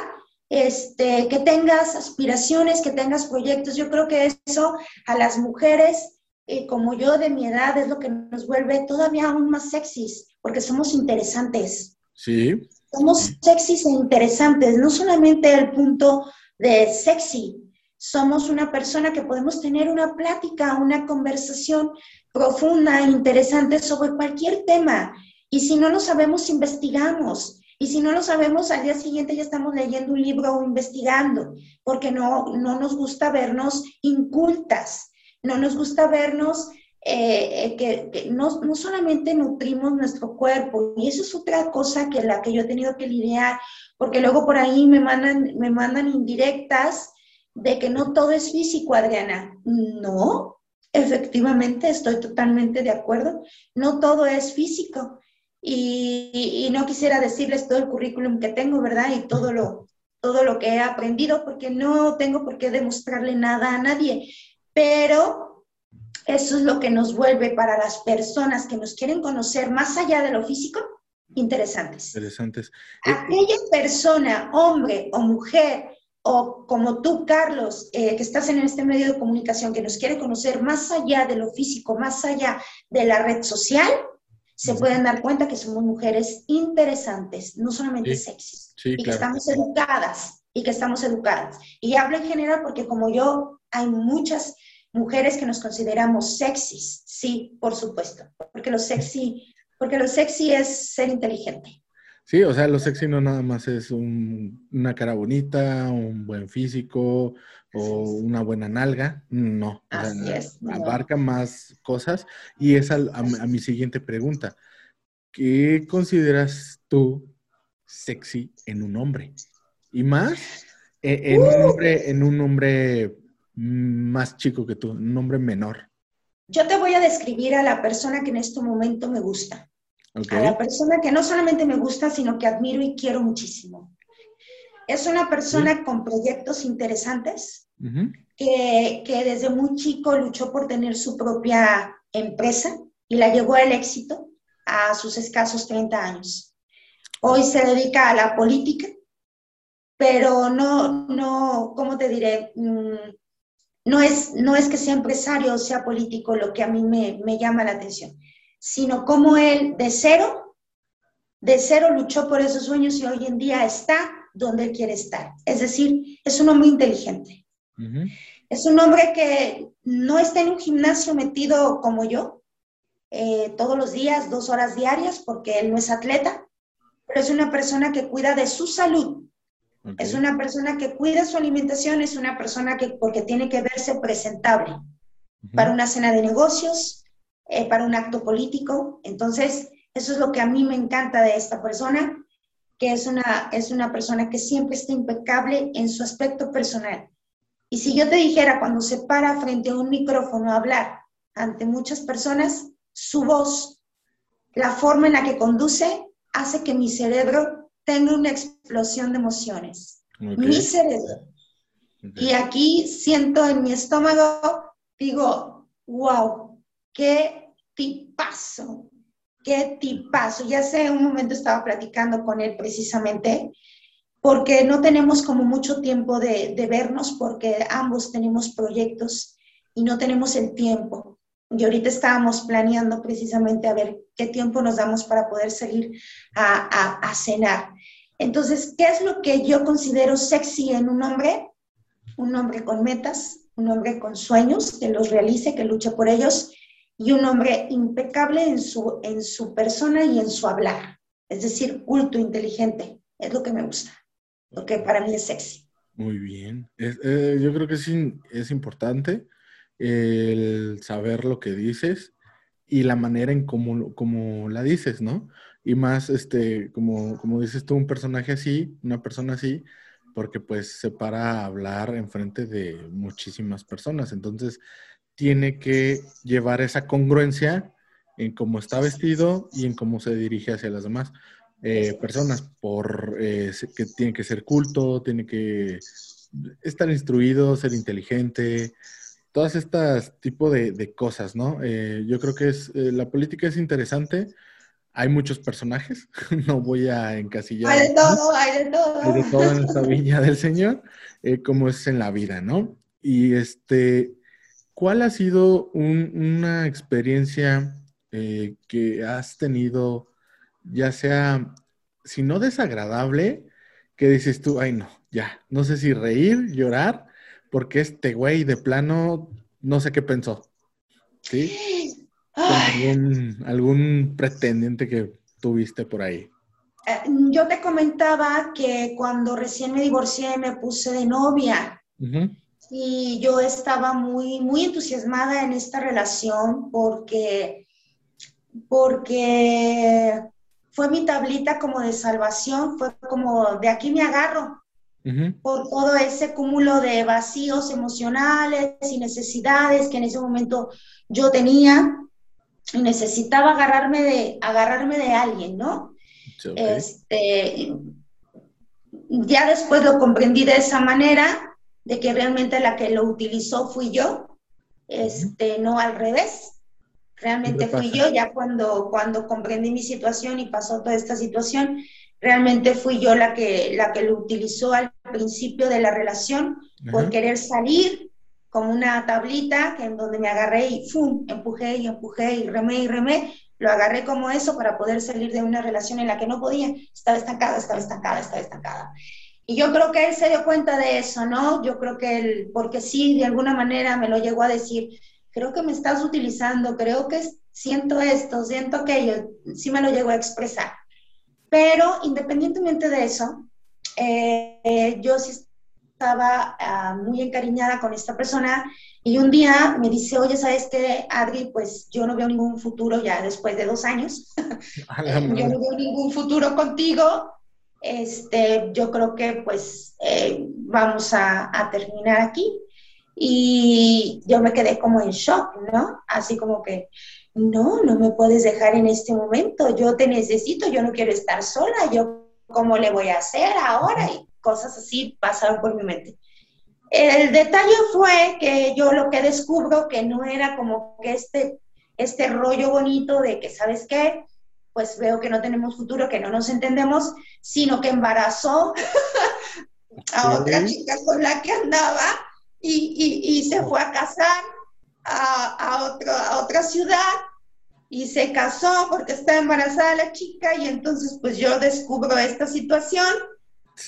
este, que tengas aspiraciones, que tengas proyectos. Yo creo que eso a las mujeres eh, como yo de mi edad es lo que nos vuelve todavía aún más sexys, porque somos interesantes. Sí. Somos sexys e interesantes, no solamente el punto de sexy, somos una persona que podemos tener una plática, una conversación profunda e interesante sobre cualquier tema. Y si no lo sabemos, investigamos. Y si no lo sabemos, al día siguiente ya estamos leyendo un libro o investigando, porque no, no nos gusta vernos incultas, no nos gusta vernos eh, eh, que, no, no, solamente nutrimos nuestro cuerpo, y eso es otra cosa que la que yo he tenido que lidiar, porque luego por ahí me mandan, me mandan indirectas de que no todo es físico, Adriana. No, efectivamente, estoy totalmente de acuerdo, no todo es físico. y, no quisiera decirles todo el currículum que tengo, ¿verdad? Y todo lo, todo lo que he aprendido, porque no tengo por qué demostrarle nada a nadie, pero eso es lo que nos vuelve para las personas que nos quieren conocer más allá de lo físico, interesantes. Interesantes. Eh, Aquella persona, hombre o mujer, o como tú, Carlos, eh, que estás en este medio de comunicación, que nos quiere conocer más allá de lo físico, más allá de la red social, se pueden dar cuenta que somos mujeres interesantes, no solamente sexys, y que estamos educadas, y que estamos educadas. Y hablo en general porque como yo, hay muchas mujeres que nos consideramos sexys, sí, por supuesto, porque lo sexy, porque lo sexy es ser inteligente. Sí, o sea, lo sexy no nada más es una cara bonita, un buen físico o una buena nalga. No, Así es, abarca más cosas. Y es a, mi siguiente pregunta. ¿Qué consideras tú sexy en un hombre? Y más e, en, un, ¡Uh! hombre, en un hombre más chico que tú, un hombre menor. Yo te voy a describir a la persona que en este momento me gusta. A la persona que no solamente me gusta, sino que admiro y quiero muchísimo. Es una persona con proyectos interesantes, que, que, desde muy chico luchó por tener su propia empresa y la llevó al éxito a sus escasos 30 años. Hoy se dedica a la política, pero no, no, ¿cómo te diré? Mm, no es, no es que sea empresario o sea político lo que a mí me, me llama la atención sino como él de cero, de cero luchó por esos sueños y hoy en día está donde él quiere estar. Es decir, es un hombre inteligente. Es un hombre que no está en un gimnasio metido como yo, eh, todos los días, dos horas diarias, porque él no es atleta, pero es una persona que cuida de su salud. Es una persona que cuida su alimentación, es una persona que, porque tiene que verse presentable para una cena de negocios, eh, para un acto político. Entonces, eso es lo que a mí me encanta de esta persona, que es una, es una persona que siempre está impecable en su aspecto personal. Y si yo te dijera cuando se para frente a un micrófono a hablar ante muchas personas, su voz, la forma en la que conduce, hace que mi cerebro tenga una explosión de emociones. Mi cerebro. Y aquí siento en mi estómago, digo, wow, qué tipazo, qué tipazo. Ya hace un momento estaba platicando con él precisamente, porque no tenemos como mucho tiempo de, vernos, porque ambos tenemos proyectos y no tenemos el tiempo. Y ahorita estábamos planeando precisamente a ver qué tiempo nos damos para poder salir a, a, cenar. Entonces, ¿qué es lo que yo considero sexy en un hombre? Un hombre con metas, un hombre con sueños, que los realice, que luche por ellos y un hombre impecable en su, en su persona y en su hablar. Es decir, culto, inteligente. Es lo que me gusta, lo que para mí es sexy. Muy bien. Eh, yo creo que es, es importante el saber lo que dices y la manera en cómo, cómo la dices, ¿no? Y más, este, como, como dices tú, un personaje así, una persona así, porque pues se para a hablar enfrente de muchísimas personas. Entonces, tiene que llevar esa congruencia en cómo está vestido y en cómo se dirige hacia las demás eh, personas, por eh, que tiene que ser culto, tiene que estar instruido, ser inteligente, todas estas tipos de, cosas, ¿no? Eh, yo creo que es, la política es interesante, hay muchos personajes, no voy a encasillar. Hay de todo, hay de todo. Hay de todo en esta viña del Señor, como es en la vida, ¿no? Y este, ¿Cuál ha sido una experiencia eh, que has tenido, ya sea, si no desagradable, que dices tú, ay no, ya, no sé si reír, llorar, porque este güey de plano no sé qué pensó? ¿Sí? Algún, algún, pretendiente que tuviste por ahí. Eh, yo te comentaba que cuando recién me divorcié me puse de novia y yo estaba muy, muy entusiasmada en esta relación porque, porque fue mi tablita como de salvación, fue como de aquí me agarro por todo ese cúmulo de vacíos emocionales y necesidades que en ese momento yo tenía. y necesitaba agarrarme de, agarrarme de alguien, ¿no? Este, ya después lo comprendí de esa manera, de que realmente la que lo utilizó fui yo, este, no al revés. Realmente fui yo, ya cuando, cuando comprendí mi situación y pasó toda esta situación, realmente fui yo la que, la que lo utilizó al principio de la relación por querer salir como una tablita que en donde me agarré y ¡fum! empujé y empujé y remé y remé. Lo agarré como eso para poder salir de una relación en la que no podía. Estaba estancada, estaba estancada, estaba estancada. Y yo creo que él se dio cuenta de eso, ¿no? Yo creo que él, porque sí, de alguna manera me lo llegó a decir, creo que me estás utilizando, creo que siento esto, siento aquello, sí me lo llegó a expresar. Pero independientemente de eso, eh, yo sí estaba ah, muy encariñada con esta persona y un día me dice, oye, ¿sabes qué, Adri? Pues yo no veo ningún futuro ya después de dos años. yo no veo ningún futuro contigo. Este, yo creo que pues eh, vamos a, a terminar aquí. Y yo me quedé como en shock, ¿no? Así como que, no, no me puedes dejar en este momento, yo te necesito, yo no quiero estar sola, yo cómo le voy a hacer ahora y cosas así pasaron por mi mente. El detalle fue que yo lo que descubro que no era como que este, este rollo bonito de que, ¿sabes qué? Pues veo que no tenemos futuro, que no nos entendemos, sino que embarazó a otra chica con la que andaba y, se fue a casar a, a otra ciudad y se casó porque estaba embarazada la chica y entonces pues yo descubro esta situación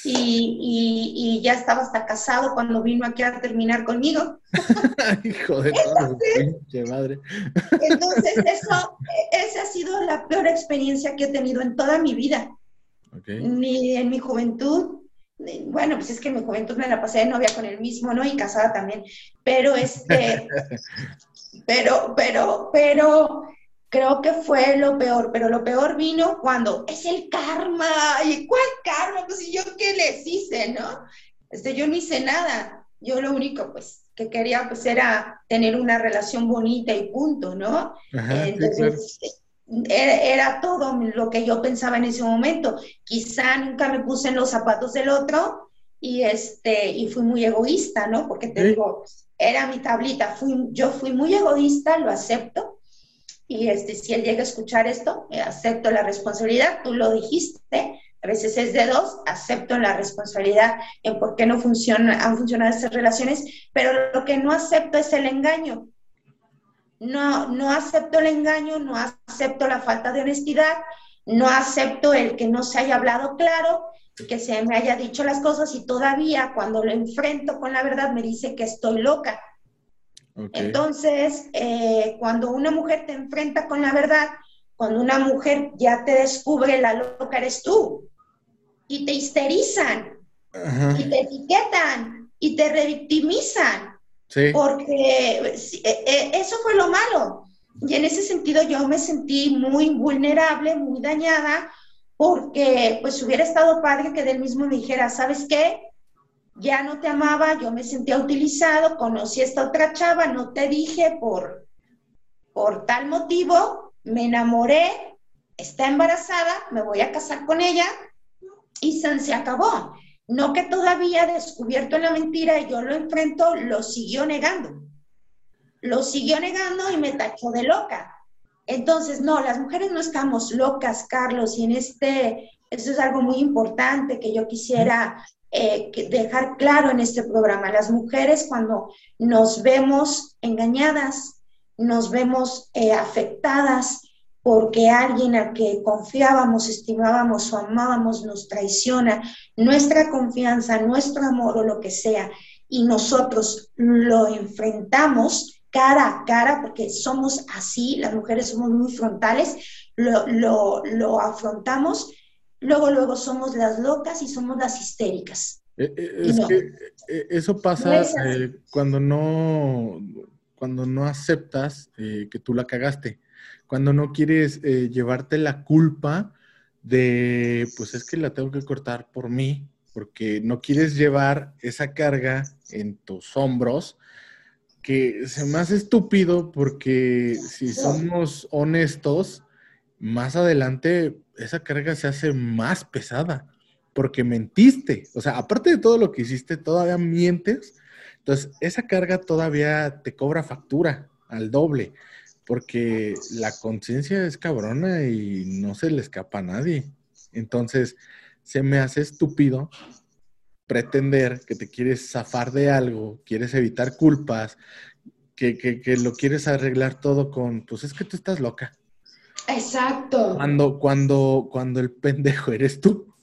y, y, ya estaba hasta casado cuando vino aquí a terminar conmigo. Hijo de todo, pinche madre. entonces eso, esa ha sido la peor experiencia que he tenido en toda mi vida. Ni en mi juventud, bueno, pues es que en mi juventud me la pasé de novia con el mismo, ¿no? Y casada también. Pero este, pero, pero, pero, creo que fue lo peor, pero lo peor vino cuando es el karma. ¿Y cuál karma? Pues yo qué les hice, ¿no? Este, yo no hice nada. Yo lo único, pues, que quería, pues, era tener una relación bonita y punto, ¿no? Entonces, era, todo lo que yo pensaba en ese momento. Quizá nunca me puse en los zapatos del otro y, este, y fui muy egoísta, ¿no? Porque te digo, era mi tablita, fui, yo fui muy egoísta, lo acepto. Y este, si él llega a escuchar esto, eh, acepto la responsabilidad, tú lo dijiste, a veces es de dos, acepto la responsabilidad en por qué no funciona, han funcionado estas relaciones, pero lo que no acepto es el engaño no, no acepto el engaño, no acepto la falta de honestidad, no acepto el que no se haya hablado claro, que se me haya dicho las cosas y todavía cuando lo enfrento con la verdad me dice que estoy loca. Entonces, eh, cuando una mujer te enfrenta con la verdad, cuando una mujer ya te descubre la loca eres tú. Y te histerizan y te etiquetan y te revictimizan. Porque eh, eh, eso fue lo malo. Y en ese sentido yo me sentí muy vulnerable, muy dañada, porque pues hubiera estado padre que del mismo me dijera, ¿sabes qué? Ya no te amaba, yo me sentía utilizado, conocí a esta otra chava, no te dije por, por tal motivo, me enamoré, está embarazada, me voy a casar con ella y se acabó. No que todavía descubierto la mentira y yo lo enfrento, lo siguió negando. Lo siguió negando y me tachó de loca. Entonces, no, las mujeres no estamos locas, Carlos, y en este, eso es algo muy importante que yo quisiera eh, dejar claro en este programa. Las mujeres cuando nos vemos engañadas, nos vemos eh, afectadas, porque alguien al que confiábamos, estimábamos o amábamos nos traiciona, nuestra confianza, nuestro amor o lo que sea, y nosotros lo enfrentamos cara a cara, porque somos así, las mujeres somos muy frontales, lo, afrontamos, luego, luego somos las locas y somos las histéricas. Eh, eh, es que eh, eso pasa cuando no cuando no aceptas que tú la cagaste. Cuando no quieres llevarte la culpa de, pues es que la tengo que cortar por mí, porque no quieres llevar esa carga en tus hombros que se me hace estúpido porque si somos honestos, más adelante esa carga se hace más pesada porque mentiste. O sea, aparte de todo lo que hiciste, todavía mientes. Entonces, esa carga todavía te cobra factura al doble, porque la conciencia es cabrona y no se le escapa a nadie. Entonces, se me hace estúpido pretender que te quieres zafar de algo, quieres evitar culpas, que, que, lo quieres arreglar todo con, pues es que tú estás loca. Exacto. Cuando, cuando, cuando el pendejo eres tú.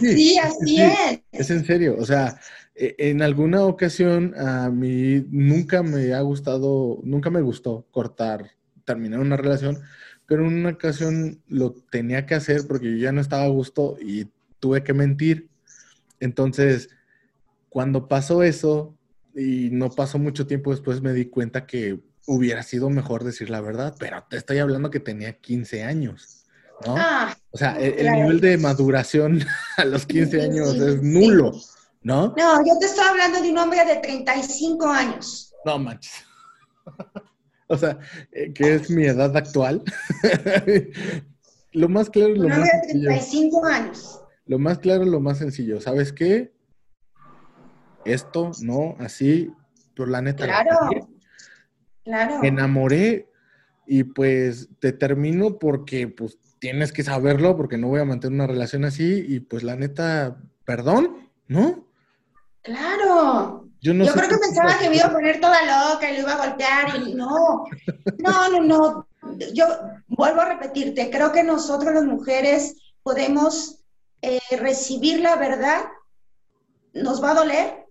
sí, así es. Es en serio, o sea, e, en alguna ocasión a mí nunca me ha gustado, nunca me gustó cortar, terminar una relación, pero en una ocasión lo tenía que hacer porque yo ya no estaba a gusto y tuve que mentir. Entonces, cuando pasó eso y no pasó mucho tiempo después, me di cuenta que hubiera sido mejor decir la verdad, pero te estoy hablando que tenía 15 años. ¿no? Ah, o sea, el, nivel de maduración a los 15 años es nulo, ¿no? No, yo te estoy hablando de un hombre de 35 años. No manches. o sea, eh, que es mi edad actual. lo más claro, lo un hombre de 35 años. Lo más claro, lo más sencillo. ¿Sabes qué? Esto, no, así, por la neta. Claro. Claro. Me enamoré y pues te termino porque pues tienes que saberlo porque no voy a mantener una relación así y pues la neta, perdón, ¿no? Claro. Yo, no Yo creo que pensaba que me iba a poner toda loca y lo iba a golpear y no, no, no, no. Yo vuelvo a repetirte, creo que nosotros las mujeres podemos eh, recibir la verdad, nos va a doler.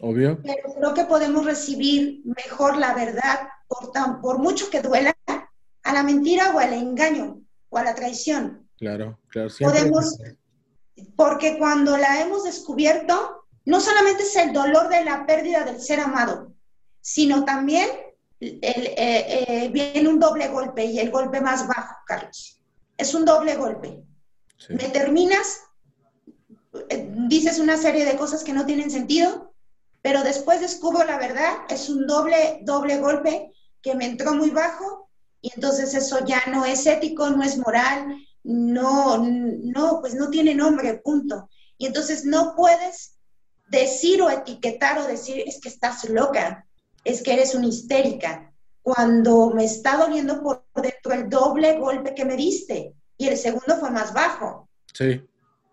Obvio. Pero creo que podemos recibir mejor la verdad, por, tan, por mucho que duela, a la mentira o al engaño o a la traición. Claro, claro. Podemos, porque cuando la hemos descubierto, no solamente es el dolor de la pérdida del ser amado, sino también el, eh, eh, viene un doble golpe y el golpe más bajo, Carlos. Es un doble golpe. Me terminas, eh, dices una serie de cosas que no tienen sentido, pero después descubro la verdad, es un doble, doble golpe que me entró muy bajo y entonces eso ya no es ético, no es moral, no, no, pues no tiene nombre, punto. Y entonces no puedes decir o etiquetar o decir, es que estás loca, es que eres una histérica, cuando me está doliendo por dentro el doble golpe que me diste y el segundo fue más bajo. Sí.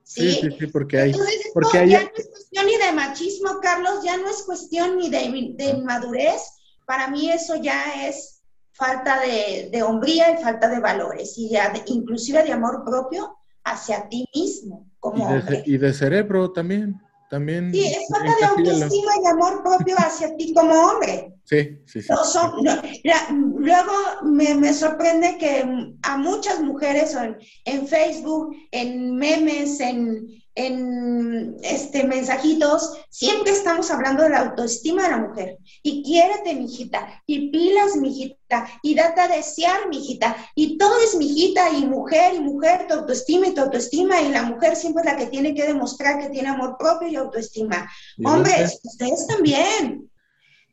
Sí, sí, sí, porque hay... Entonces, porque hay... ya no es cuestión ni de machismo, Carlos, ya no es cuestión ni de, de inmadurez, para mí eso ya es falta de, hombría y falta de valores, y inclusive de amor propio hacia ti mismo como y de, hombre. Y de cerebro también. También sí, es falta de autoestima y amor propio hacia ti como hombre. Sí, sí, sí. luego me, me, sorprende que a muchas mujeres en, en Facebook, en memes, en, en este, mensajitos, siempre estamos hablando de la autoestima de la mujer. Y quiérete, mijita, y pilas, mijita, y date a desear, mijita, y todo es mijita, y mujer, y mujer, tu autoestima y tu autoestima, y la mujer siempre es la que tiene que demostrar que tiene amor propio y autoestima. Hombres, ustedes también.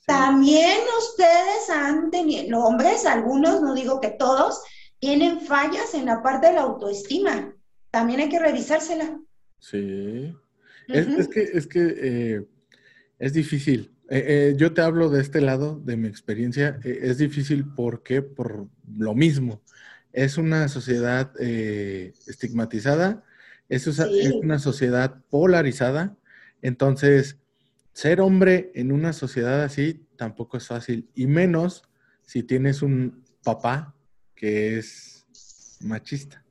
También ustedes han tenido, hombres, algunos, no digo que todos, tienen fallas en la parte de la autoestima. También hay que revisársela. Sí. es, que es, que, eh, es difícil. Eh, eh, yo te hablo de este lado, de mi experiencia. es difícil porque por lo mismo. Es una sociedad estigmatizada, es, es una sociedad polarizada. Entonces, ser hombre en una sociedad así tampoco es fácil. Y menos si tienes un papá que es machista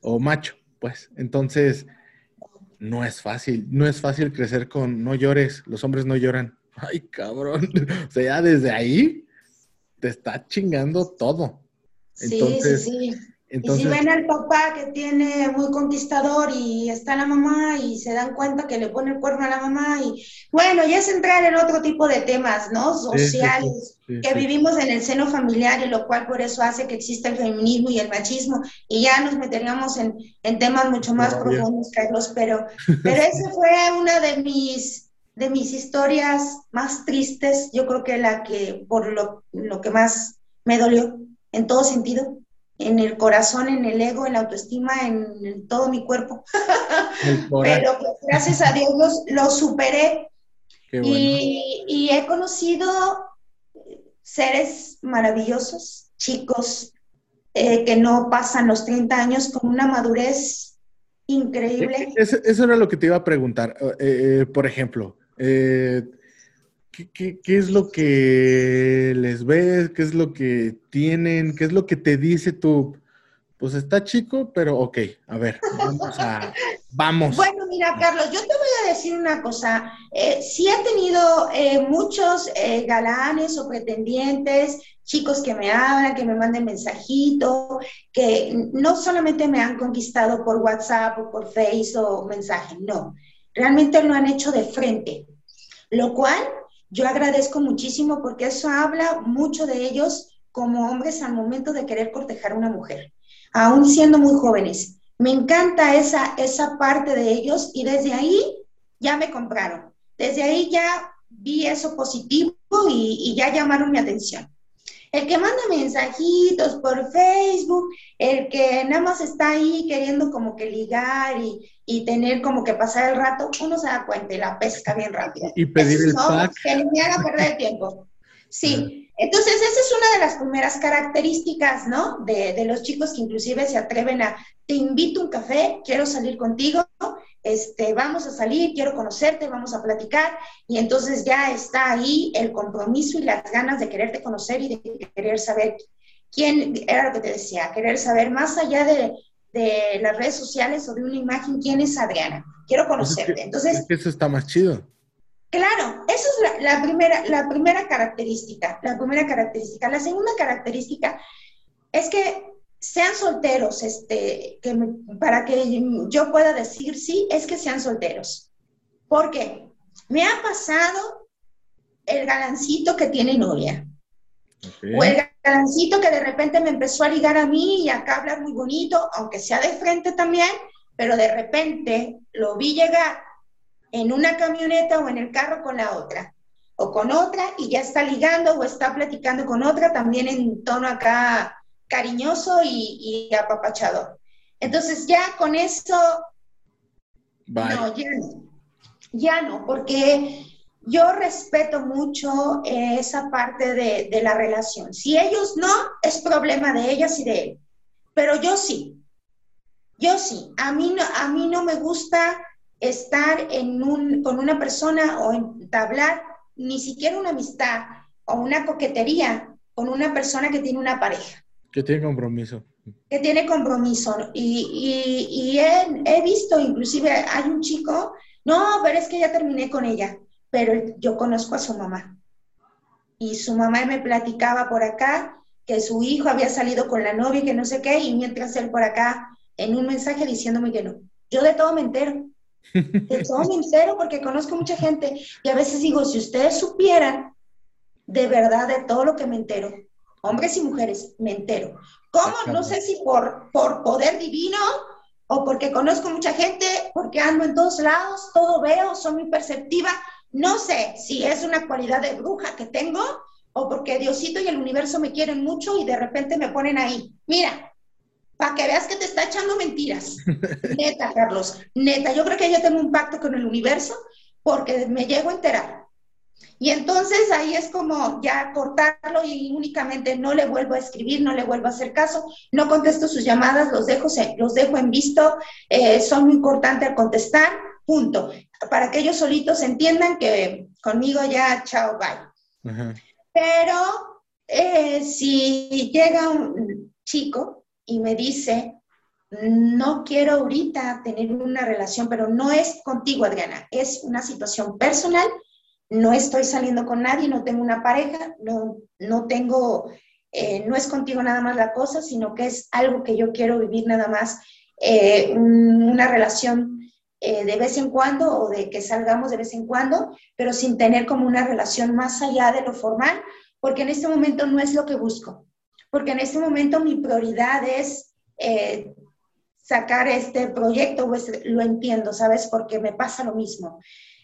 o macho, pues. Entonces, no es fácil, no es fácil crecer con no llores, los hombres no lloran. Ay, cabrón. O sea, ya desde ahí te está chingando todo. Entonces, sí, sí, sí. Y si ven al papá que tiene muy conquistador y está la mamá y se dan cuenta que le pone el cuerno a la mamá y bueno, ya es entrar en otro tipo de temas, ¿no? Sociales, que vivimos en el seno familiar y lo cual por eso hace que exista el feminismo y el machismo y ya nos meteríamos en, en temas mucho más profundos, Carlos, pero, pero esa fue una de mis de mis historias más tristes, yo creo que la que por lo, lo que más me dolió en todo sentido, en el corazón, en el ego, en la autoestima, en, todo mi cuerpo. Pero pues, gracias a Dios lo superé. y, y, he conocido seres maravillosos, chicos eh, que no pasan los 30 años con una madurez increíble. Eso, eso era lo que te iba a preguntar. Eh, eh, por ejemplo, ¿qué, qué, qué es lo que les ves? ¿Qué es lo que tienen? ¿Qué es lo que te dice tu, pues está chico, pero ok, a ver, vamos a, vamos. Bueno, mira, Carlos, yo te voy a decir una cosa. Eh, sí he tenido eh, muchos eh, galanes o pretendientes, chicos que me hablan, que me manden mensajito, que no solamente me han conquistado por WhatsApp o por Facebook o mensaje, no, realmente lo han hecho de frente, lo cual yo agradezco muchísimo porque eso habla mucho de ellos como hombres al momento de querer cortejar a una mujer aún siendo muy jóvenes. Me encanta esa, esa parte de ellos y desde ahí ya me compraron. Desde ahí ya vi eso positivo y, ya llamaron mi atención. El que manda mensajitos por Facebook, el que nada más está ahí queriendo como que ligar y, y tener como que pasar el rato, uno se da cuenta y la pesca bien rápido. Y pedir el pack. Que me haga perder el tiempo. Sí, entonces, esa es una de las primeras características, ¿no? De, los chicos que inclusive se atreven a, te invito a un café, quiero salir contigo, este, vamos a salir, quiero conocerte, vamos a platicar, y entonces ya está ahí el compromiso y las ganas de quererte conocer y de querer saber quién, era lo que te decía, querer saber más allá de, las redes sociales o de una imagen, quién es Adriana, quiero pues conocerte. Entonces, eso está más chido. Claro, esa es la, primera, la primera característica, la primera característica. La segunda característica es que sean solteros, este, que para que yo pueda decir sí, es que sean solteros. ¿Por qué? Me ha pasado el galancito que tiene novia. O el galancito que de repente me empezó a ligar a mí y acá hablar muy bonito, aunque sea de frente también, pero de repente lo vi llegar en una camioneta o en el carro con la otra, o con otra y ya está ligando o está platicando con otra también en tono acá cariñoso y, apapachador. Entonces ya con eso, no, ya no, ya no, porque yo respeto mucho esa parte de, de, la relación. Si ellos no, es problema de ellas y de él. Pero yo sí, yo sí. A mí no, a mí no me gusta estar en un, con una persona o entablar ni siquiera una amistad o una coquetería con una persona que tiene una pareja. Que tiene compromiso. Que tiene compromiso. Y, y, he, he, visto, inclusive hay un chico, no, pero es que ya terminé con ella, pero yo conozco a su mamá. Y su mamá me platicaba por acá que su hijo había salido con la novia y que no sé qué, y mientras él por acá en un mensaje diciéndome que no. Yo de todo me entero. De todo me entero porque conozco mucha gente y a veces digo, si ustedes supieran de verdad de todo lo que me entero, hombres y mujeres, me entero. ¿Cómo? No sé si por, por poder divino o porque conozco mucha gente, porque ando en todos lados, todo veo, soy muy perceptiva. No sé si es una cualidad de bruja que tengo o porque Diosito y el universo me quieren mucho y de repente me ponen ahí. Mira, para que veas que te está echando mentiras. Neta, Carlos, neta, yo creo que yo tengo un pacto con el universo porque me llego a enterar. Y entonces ahí es como ya cortarlo y únicamente no le vuelvo a escribir, no le vuelvo a hacer caso, no contesto sus llamadas, los dejo, los dejo en visto, eh, son muy importantes al contestar, punto. Para que ellos solitos entiendan que conmigo ya, chao, bye. Pero eh, si llega un chico y me dice, no quiero ahorita tener una relación, pero no es contigo, Adriana, es una situación personal, no estoy saliendo con nadie, no tengo una pareja, no, no tengo, eh, no es contigo nada más la cosa, sino que es algo que yo quiero vivir nada más, eh, una relación eh, de vez en cuando o de que salgamos de vez en cuando, pero sin tener como una relación más allá de lo formal, porque en este momento no es lo que busco porque en este momento mi prioridad es eh, sacar este proyecto, pues lo entiendo, ¿sabes? Porque me pasa lo mismo.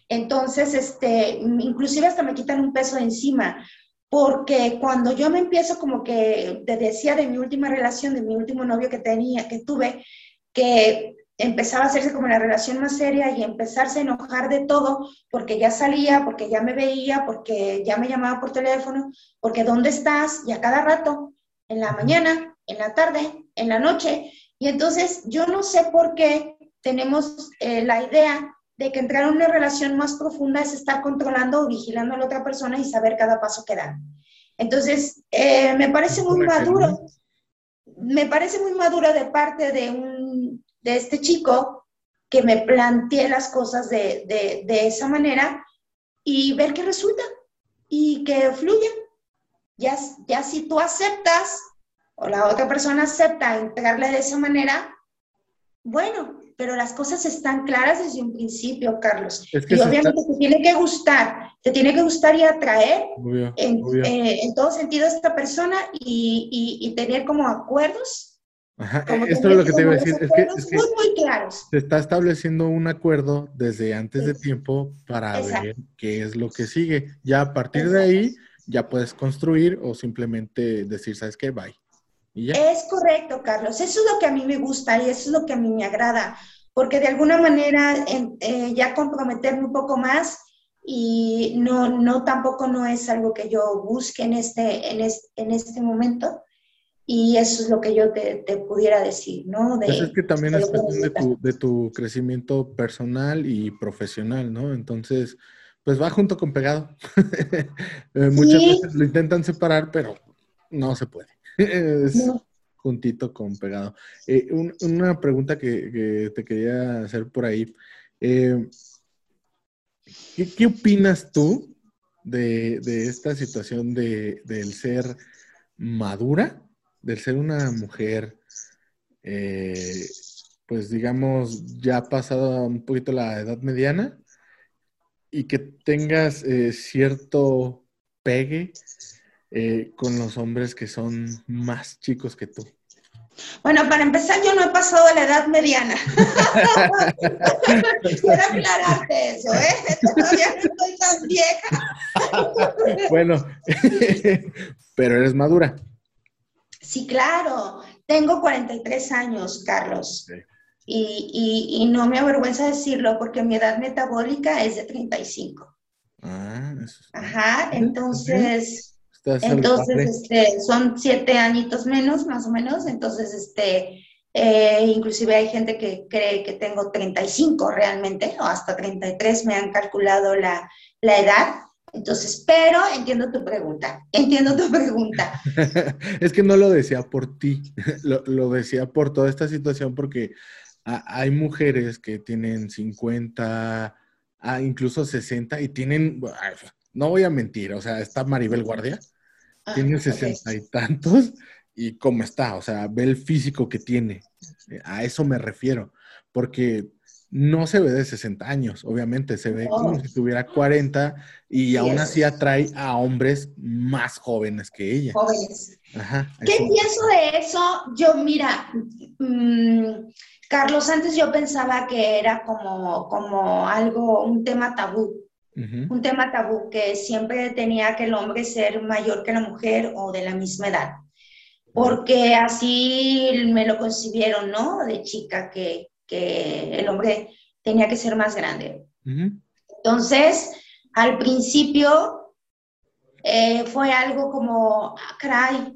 Entonces, este, inclusive hasta me quitan un peso de encima, porque cuando yo me empiezo como que te decía de mi última relación, de mi último novio que tenía, que tuve, que empezaba a hacerse como la relación más seria y empezarse a enojar de todo, porque ya salía, porque ya me veía, porque ya me llamaba por teléfono, porque ¿dónde estás? Y a cada rato, en la mañana, en la tarde, en la noche. Y entonces yo no sé por qué tenemos eh, la idea de que entrar en una relación más profunda es estar controlando o vigilando a la otra persona y saber cada paso que dan. Entonces, eh, me parece muy maduro, me parece muy maduro de parte de, un, de este chico que me plantee las cosas de, de, de esa manera y ver qué resulta y que fluya. Ya, ya si tú aceptas o la otra persona acepta entrarle de esa manera, bueno, pero las cosas están claras desde un principio, Carlos. y obviamente te tiene que gustar, te tiene que gustar y atraer en, eh, en, todo sentido a esta persona y, y, tener como acuerdos. Ajá, esto es lo que te iba a decir. Es que, es que muy, claros. Se está estableciendo un acuerdo desde antes de tiempo para ver qué es lo que sigue. Ya a partir de ahí ya puedes construir o simplemente decir, ¿sabes qué? Bye. Es correcto, Carlos. Eso es lo que a mí me gusta y eso es lo que a mí me agrada, porque de alguna manera eh, ya comprometerme un poco más y no, no tampoco no es algo que yo busque en este, en en este momento. Y eso es lo que yo te, pudiera decir, ¿no? De, pues es que también es cuestión de tu, de tu crecimiento personal y profesional, ¿no? Entonces, pues va junto con pegado. Eh, muchas veces lo intentan separar, pero no se puede. es juntito con pegado. Eh, una pregunta que, te quería hacer por ahí. Eh, ¿qué, opinas tú de, esta situación de, del ser madura, del ser una mujer, eh, pues digamos, ya pasado un poquito la edad mediana y que tengas cierto pegue eh, con los hombres que son más chicos que tú? Bueno, para empezar, yo no he pasado la edad mediana. Quiero aclararte eso, ¿eh? Todavía no estoy tan vieja. bueno, pero eres madura. Sí, claro. Tengo 43 años, Carlos. Y, y, no me avergüenza decirlo porque mi edad metabólica es de 35. Ah, eso Ajá, entonces entonces, este, son siete añitos menos, más o menos. Entonces, este, eh, inclusive hay gente que cree que tengo 35 realmente, o hasta 33 me han calculado la, la edad. Entonces, pero entiendo tu pregunta, entiendo tu pregunta. es que no lo decía por ti, lo, lo decía por toda esta situación porque hay mujeres que tienen 50, ah, incluso 60 y tienen, no voy a mentir, o sea, está Maribel Guardia, Ah, tiene sesenta y tantos y cómo está, o sea, ve el físico que tiene. A eso me refiero, porque no se ve de 60 años, obviamente, se ve como si tuviera 40 y aún así atrae a hombres más jóvenes que ella. Jóvenes. ¿Qué pienso de eso? Yo, mira, mm, Carlos, antes yo pensaba que era como, como algo, un tema tabú. Un tema tabú que siempre tenía que el hombre ser mayor que la mujer o de la misma edad, porque así me lo concibieron, ¿no? De chica, que, que el hombre tenía que ser más grande. Entonces, al principio eh, fue algo como, ah, caray,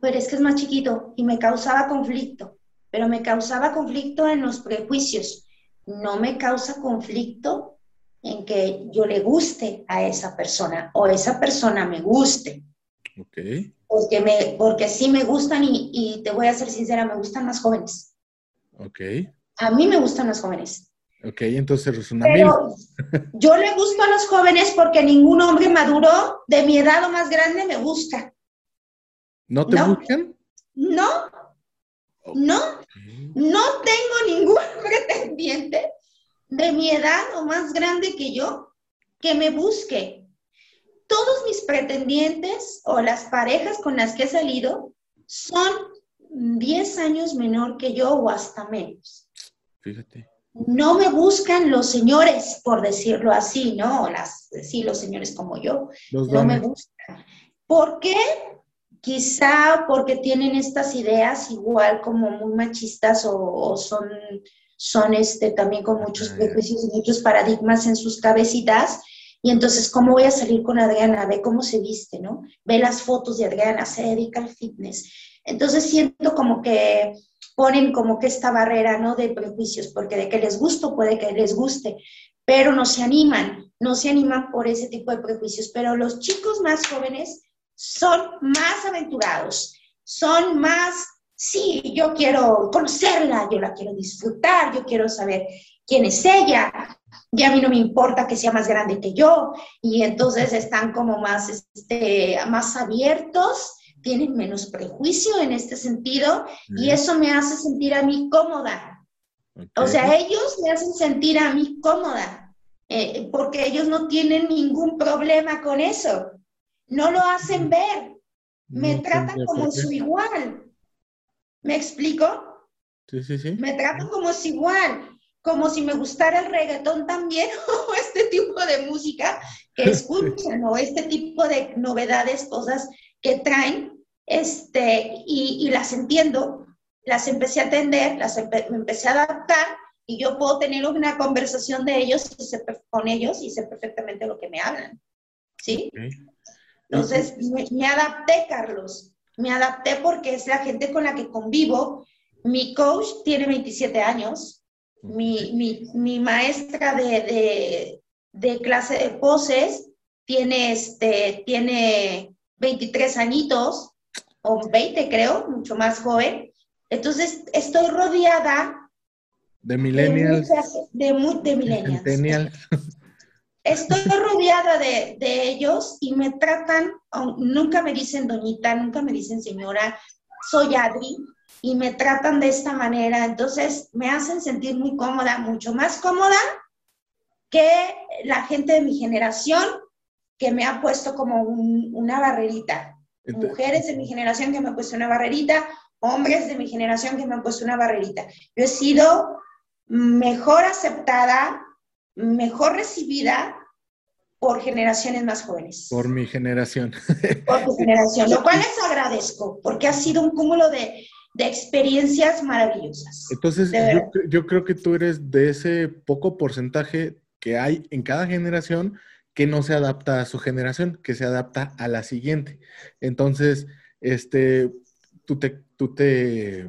pero es que es más chiquito y me causaba conflicto, pero me causaba conflicto en los prejuicios, no me causa conflicto en que yo le guste a esa persona o esa persona me guste. Ok. Porque, me, porque sí me gustan y, y, te voy a ser sincera, me gustan más jóvenes. Ok. A mí me gustan más jóvenes. Ok, entonces es una Pero yo le gusto a los jóvenes porque ningún hombre maduro de mi edad o más grande me gusta. ¿No te buscan? No. No. No tengo ningún pretendiente de mi edad o más grande que yo que me busque. Todos mis pretendientes o las parejas con las que he salido son 10 años menor que yo o hasta menos. Fíjate. no me buscan los señores, por decirlo así, ¿no? Las, sí, los señores como yo, no me buscan. ¿Por qué? Quizá porque tienen estas ideas igual como muy machistas o, son, son este, también con muchos ah, prejuicios y muchos paradigmas en sus cabecitas. Y entonces, ¿cómo voy a salir con Adriana? Ve cómo se viste, ¿no? Ve las fotos de Adriana, se dedica al fitness. Entonces siento como que ponen como que esta barrera, ¿no? De prejuicios, porque de que les gusto puede que les guste, pero no se animan, no se animan por ese tipo de prejuicios. Pero los chicos más jóvenes son más aventurados, son más, sí, yo quiero conocerla, yo la quiero disfrutar, yo quiero saber quién es ella, y a mí no me importa que sea más grande que yo, y entonces están como más, este, más abiertos, tienen menos prejuicio en este sentido, y eso me hace sentir a mí cómoda. O sea, ellos me hacen sentir a mí cómoda, eh, porque ellos no tienen ningún problema con eso no lo hacen ver, me tratan como su igual. ¿Me explico? Sí, sí, sí. Me tratan como su igual, como si me gustara el reggaetón también o este tipo de música que escuchan o este tipo de novedades, cosas que traen, este, y, las entiendo, las empecé a atender, las me empecé a adaptar y yo puedo tener una conversación de ellos y con ellos y sé perfectamente lo que me hablan. ¿Sí? Entonces, me, adapté, Carlos. Me adapté porque es la gente con la que convivo. Mi coach tiene 27 años. Mi, maestra de, clase de poses tiene, este, tiene 23 añitos, o 20 creo, mucho más joven. Entonces, estoy rodeada de millennials. De, de, millennials. Estoy rodeada de, ellos y me tratan, nunca me dicen doñita, nunca me dicen señora, soy Adri, y me tratan de esta manera. Entonces me hacen sentir muy cómoda, mucho más cómoda que la gente de mi generación que me ha puesto como una barrerita. Mujeres de mi generación que me han puesto una barrerita, hombres de mi generación que me han puesto una barrerita. Yo he sido mejor aceptada, mejor recibida por generaciones más jóvenes. Por mi generación. Por tu generación, lo cual les agradezco, porque ha sido un cúmulo de, experiencias maravillosas. Entonces, yo, creo que tú eres de ese poco porcentaje que hay en cada generación que no se adapta a su generación, que se adapta a la siguiente. Entonces, este, tú te, tú te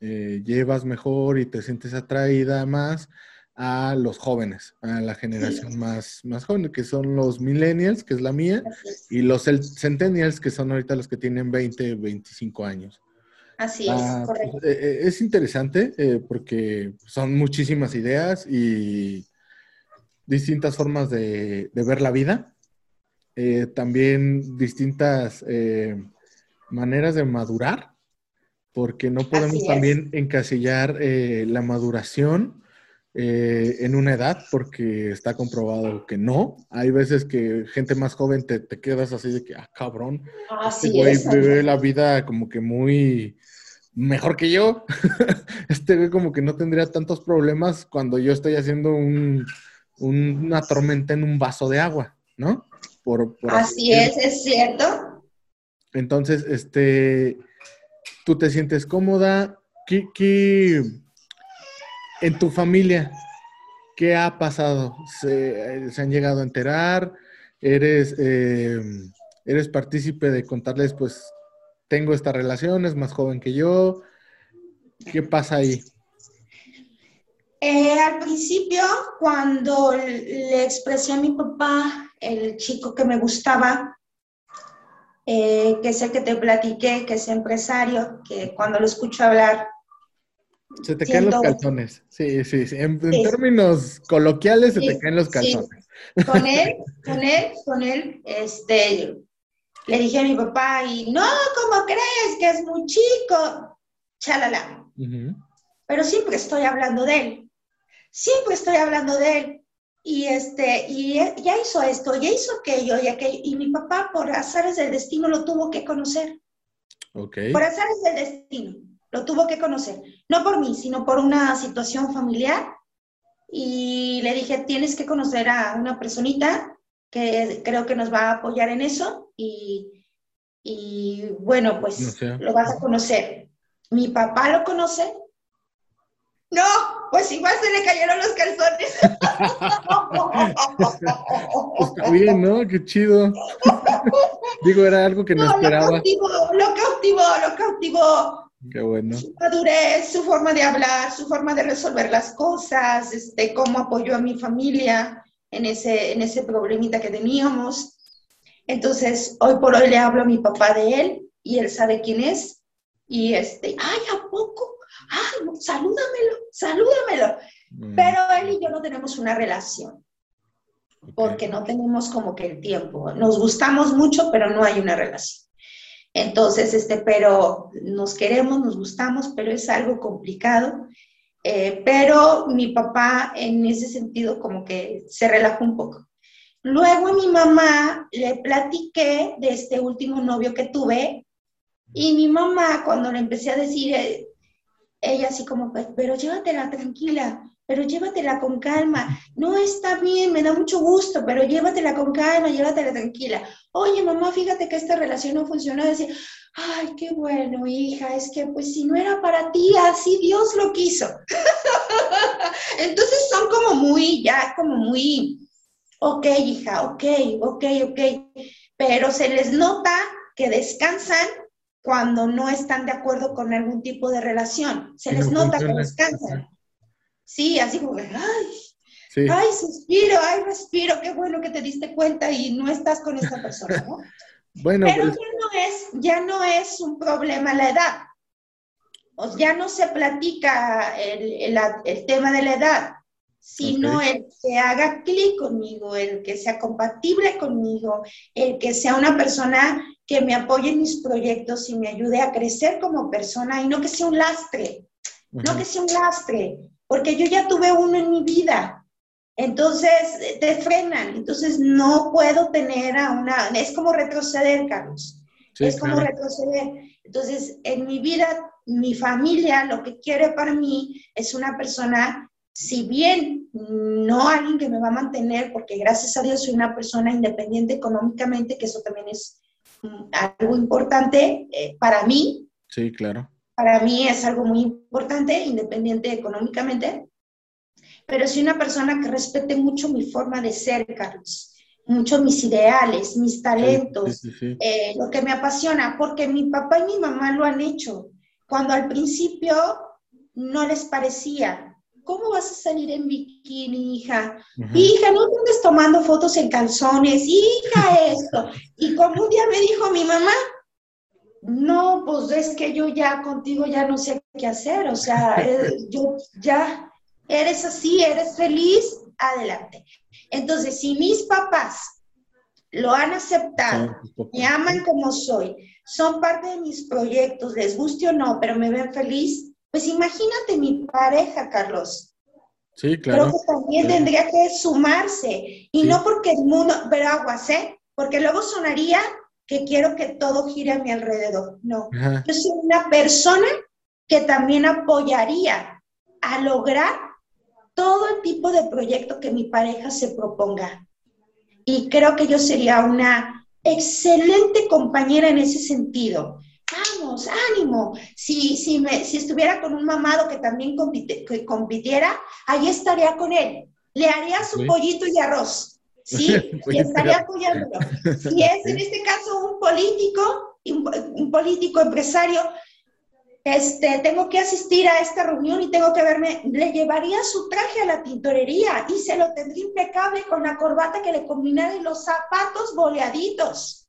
eh, llevas mejor y te sientes atraída más a los jóvenes, a la generación más, más joven, que son los millennials, que es la mía, y los centennials, que son ahorita los que tienen 20, 25 años. Así es, ah, correcto. Eh, eh, es interesante eh, porque son muchísimas ideas y distintas formas de, ver la vida. también distintas maneras de madurar, porque no podemos también encasillar la maduración eh, en una edad, porque está comprobado que no. Hay veces que gente más joven te, te quedas así de que, ah, cabrón, este güey vive la vida como que muy mejor que yo. este güey como que no tendría tantos problemas cuando yo estoy haciendo un, una tormenta en un vaso de agua, ¿no? Por, así, es, es cierto. Entonces, este, tú te sientes cómoda. ¿Qué, qué, en tu familia, ¿qué ha pasado? ¿Se, han llegado a enterar? ¿Eres, eh, eres partícipe de contarles, pues, tengo esta relación, es más joven que yo? ¿Qué pasa ahí? Eh, al principio, cuando le expresé a mi papá el chico que me gustaba, eh, que es el que te platiqué, que es empresario, que cuando lo escucho hablar se te caen los calzones. Sí, sí, sí. En, términos coloquiales, se te caen los calzones. Con él, con él, con él, este, le dije a mi papá, y no, ¿cómo crees que es muy chico? Chalala. Pero siempre estoy hablando de él. Siempre estoy hablando de él. Y este, y ya hizo esto, ya hizo aquello y aquello. Y mi papá, por azares del destino, lo tuvo que conocer. Ok. Por azares del destino lo tuvo que conocer, no por mí, sino por una situación familiar. y le dije, tienes que conocer a una personita que creo que nos va a apoyar en eso y, y bueno, pues lo vas a conocer. Mi papá lo conoce. No, pues igual se le cayeron los calzones. Está bien, ¿no? Qué chido. Digo, era algo que no, esperaba. Lo cautivó, lo cautivó, lo cautivó. Qué bueno. Su madurez, su forma de hablar, su forma de resolver las cosas, este, cómo apoyó a mi familia en ese, en ese problemita que teníamos. Entonces, hoy por hoy le hablo a mi papá de él y él sabe quién es. Y este, ay, ¿a poco? Ay, salúdamelo, salúdamelo. Mm. Pero él y yo no tenemos una relación. Porque no tenemos como que el tiempo. Nos gustamos mucho, pero no hay una relación. Entonces, este, pero nos queremos, nos gustamos, pero es algo complicado. Eh, pero mi papá en ese sentido como que se relajó un poco. Luego a mi mamá le platiqué de este último novio que tuve y mi mamá cuando le empecé a decir, eh, ella así como, pero llévatela tranquila, pero llévatela con calma. No está bien, me da mucho gusto, pero llévatela con calma, llévatela tranquila. Oye, mamá, fíjate que esta relación no funcionó. Decir, ay, qué bueno, hija, es que pues si no era para ti, así Dios lo quiso. Entonces son como muy, ya como muy ok, hija, ok, ok, ok, pero se les nota que descansan cuando no están de acuerdo con algún tipo de relación. Se les nota que descansan. Sí, así como, ay, ay, suspiro, ay, respiro, qué bueno que te diste cuenta y no estás con esta persona, ¿no? bueno, Pero pues ya, no es, ya no es un problema la edad. O ya no se platica el, el tema de la edad sino el que haga clic conmigo, el que sea compatible conmigo, el que sea una persona que me apoye en mis proyectos y me ayude a crecer como persona y no que sea un lastre, no que sea un lastre, porque yo ya tuve uno en mi vida. Entonces te frenan, entonces no puedo tener a una, es como retroceder, Carlos, es como retroceder. Entonces, en mi vida, mi familia, lo que quiere para mí es una persona si bien no alguien que me va a mantener, porque gracias a Dios soy una persona independiente económicamente, que eso también es algo importante eh, para mí. Sí, claro. Para mí es algo muy importante, independiente económicamente, pero soy una persona que respete mucho mi forma de ser, Carlos, mucho mis ideales, mis talentos, eh, lo que me apasiona, porque mi papá y mi mamá lo han hecho. Cuando al principio no les parecía, ¿cómo vas a salir en bikini, hija? Hija, no andes tomando fotos en calzones, hija, esto. Y como un día me dijo mi mamá, no, pues es que yo ya contigo ya no sé qué hacer, o sea, eh, yo ya, eres así, eres feliz, adelante. Entonces, si mis papás lo han aceptado, me aman como soy, son parte de mis proyectos, les guste o no, pero me ven feliz, pues imagínate mi pareja, Carlos. Sí, claro. Creo que también tendría que sumarse. Y no porque el mundo, pero aguas, ¿eh? Porque luego sonaría que quiero que todo gire a mi alrededor. No. Yo soy una persona que también apoyaría a lograr todo el tipo de proyecto que mi pareja se proponga. Y creo que yo sería una excelente compañera en ese sentido vamos, ánimo. Si, si, me, si estuviera con un mamado que también que compitiera, ahí estaría con él. Le haría su pollito y arroz, ¿sí? y estaría apoyándolo. Si es en este caso un político, un, político empresario, este, tengo que asistir a esta reunión y tengo que verme, le llevaría su traje a la tintorería y se lo tendría impecable con la corbata que le combinara y los zapatos boleaditos.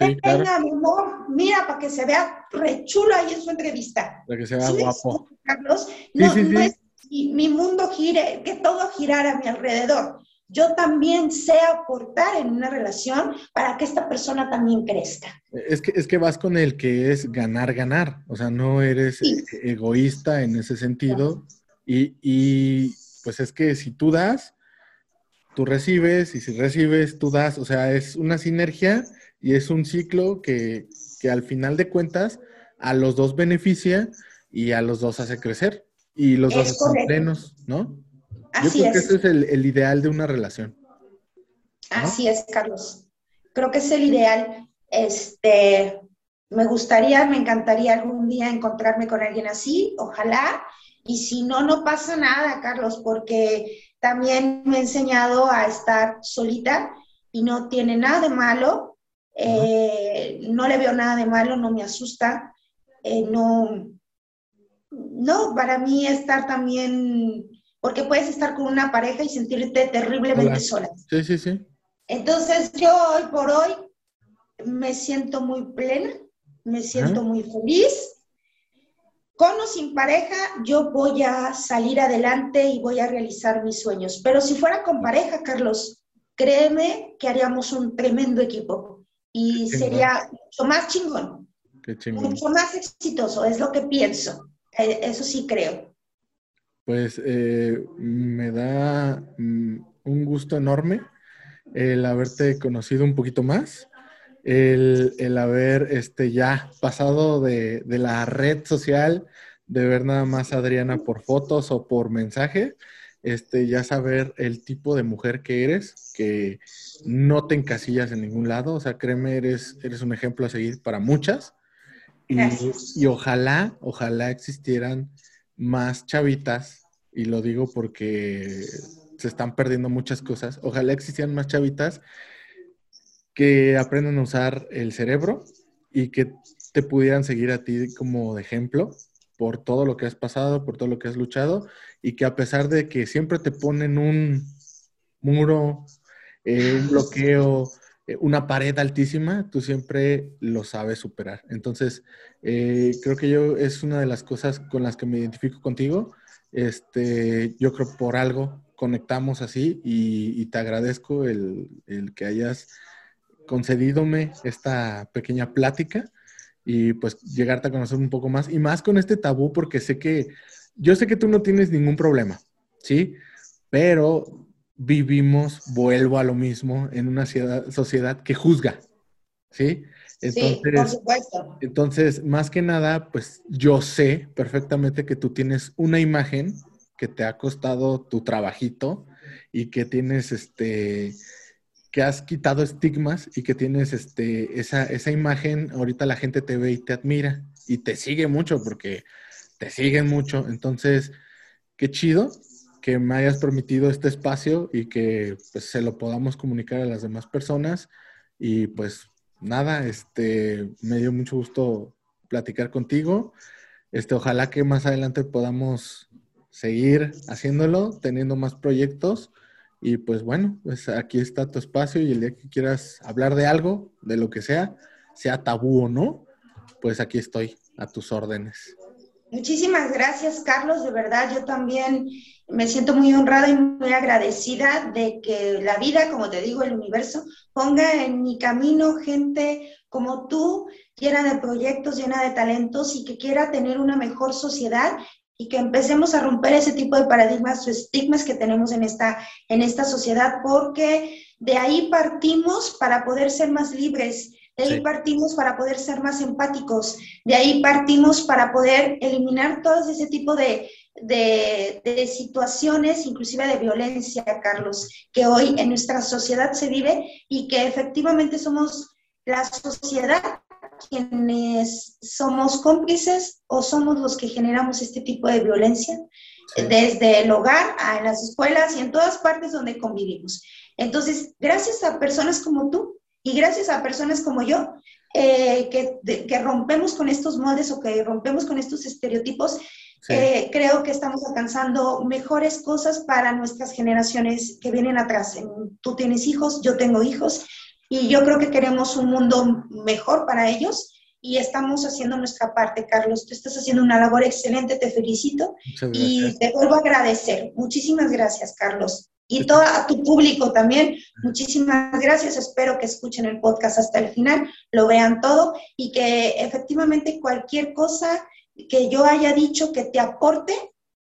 Mi amor, mira, para que se vea re chulo ahí en su entrevista. Para que se vea guapo. Carlos, no, es mi mundo gire, que todo girara a mi alrededor. Yo también sé aportar en una relación para que esta persona también crezca. Es que, es que vas con el que es ganar, ganar. O sea, no eres egoísta en ese sentido. Y, y pues es que si tú das, tú recibes, y si recibes, tú das. O sea, es una sinergia y es un ciclo que, al final de cuentas a los dos beneficia y a los dos hace crecer y los dos están plenos, ¿no? Así Yo creo que es. ese es el, el ideal de una relación. Así es, Carlos. Creo que es el ideal. Este, me gustaría, me encantaría algún día encontrarme con alguien así, ojalá. Y si no, no pasa nada, Carlos, porque también me he enseñado a estar solita y no tiene nada de malo. Eh, no le veo nada de malo, no me asusta. Eh, no, no, para mí estar también, porque puedes estar con una pareja y sentirte terriblemente sola. Sí, sí, sí. Entonces yo hoy por hoy me siento muy plena, me siento muy feliz. Con o sin pareja, yo voy a salir adelante y voy a realizar mis sueños. Pero si fuera con pareja, Carlos, créeme que haríamos un tremendo equipo y Qué chingón. sería mucho más chingón, Qué chingón. mucho más exitoso, es lo que pienso. Eh, Eso sí creo. Pues eh, me da mm, un gusto enorme el haberte conocido un poquito más, el, el haber este, ya pasado de, de la red social, de ver nada más a Adriana por fotos o por mensaje, este, ya saber el tipo de mujer que eres, que no te encasillas en ningún lado, o sea, créeme, eres, eres un ejemplo a seguir para muchas. Y, y ojalá, ojalá existieran más chavitas, y lo digo porque se están perdiendo muchas cosas, ojalá existieran más chavitas que aprendan a usar el cerebro y que te pudieran seguir a ti como de ejemplo por todo lo que has pasado, por todo lo que has luchado, y que a pesar de que siempre te ponen un muro, eh, un bloqueo, eh, una pared altísima, tú siempre lo sabes superar. Entonces, eh, creo que yo es una de las cosas con las que me identifico contigo. Este, yo creo por algo conectamos así y, te agradezco el, el que hayas concedidome esta pequeña plática y pues llegarte a conocer un poco más y más con este tabú porque sé que yo sé que tú no tienes ningún problema, ¿sí? Pero vivimos, vuelvo a lo mismo, en una ciudad- sociedad que juzga, ¿sí? sí, por Entonces, supuesto. entonces, más que nada, pues yo sé perfectamente que tú tienes una imagen que te ha costado tu trabajito y que tienes este que has quitado estigmas y que tienes este esa, esa imagen, ahorita la gente te ve y te admira y te sigue mucho porque te siguen mucho. Entonces, qué chido que me hayas permitido este espacio y que pues, se lo podamos comunicar a las demás personas. Y pues nada, este, me dio mucho gusto platicar contigo. Este, ojalá que más adelante podamos seguir haciéndolo, teniendo más proyectos. Y pues bueno, pues aquí está tu espacio y el día que quieras hablar de algo, de lo que sea, sea tabú o no, pues aquí estoy a tus órdenes. Muchísimas gracias, Carlos. De verdad, yo también me siento muy honrada y muy agradecida de que la vida, como te digo, el universo, ponga en mi camino gente como tú, llena de proyectos, llena de talentos y que quiera tener una mejor sociedad y que empecemos a romper ese tipo de paradigmas o estigmas que tenemos en esta, en esta sociedad, porque de ahí partimos para poder ser más libres, de ahí Sí. partimos para poder ser más empáticos, de ahí partimos para poder eliminar todo ese tipo de, de, de situaciones, inclusive de violencia, Carlos, que hoy en nuestra sociedad se vive y que efectivamente somos la sociedad quienes somos cómplices o somos los que generamos este tipo de violencia Sí. desde el hogar a en las escuelas y en todas partes donde convivimos. Entonces, gracias a personas como tú y gracias a personas como yo, eh, que, de- que rompemos con estos moldes o que rompemos con estos estereotipos, Sí. eh, creo que estamos alcanzando mejores cosas para nuestras generaciones que vienen atrás. Tú tienes hijos, yo tengo hijos, y yo creo que queremos un mundo mejor para ellos y estamos haciendo nuestra parte, Carlos. Tú estás haciendo una labor excelente, te felicito y te vuelvo a agradecer. Muchísimas gracias, Carlos. Y todo a tu público también, muchísimas gracias. Espero que escuchen el podcast hasta el final, lo vean todo y que efectivamente cualquier cosa que yo haya dicho que te aporte,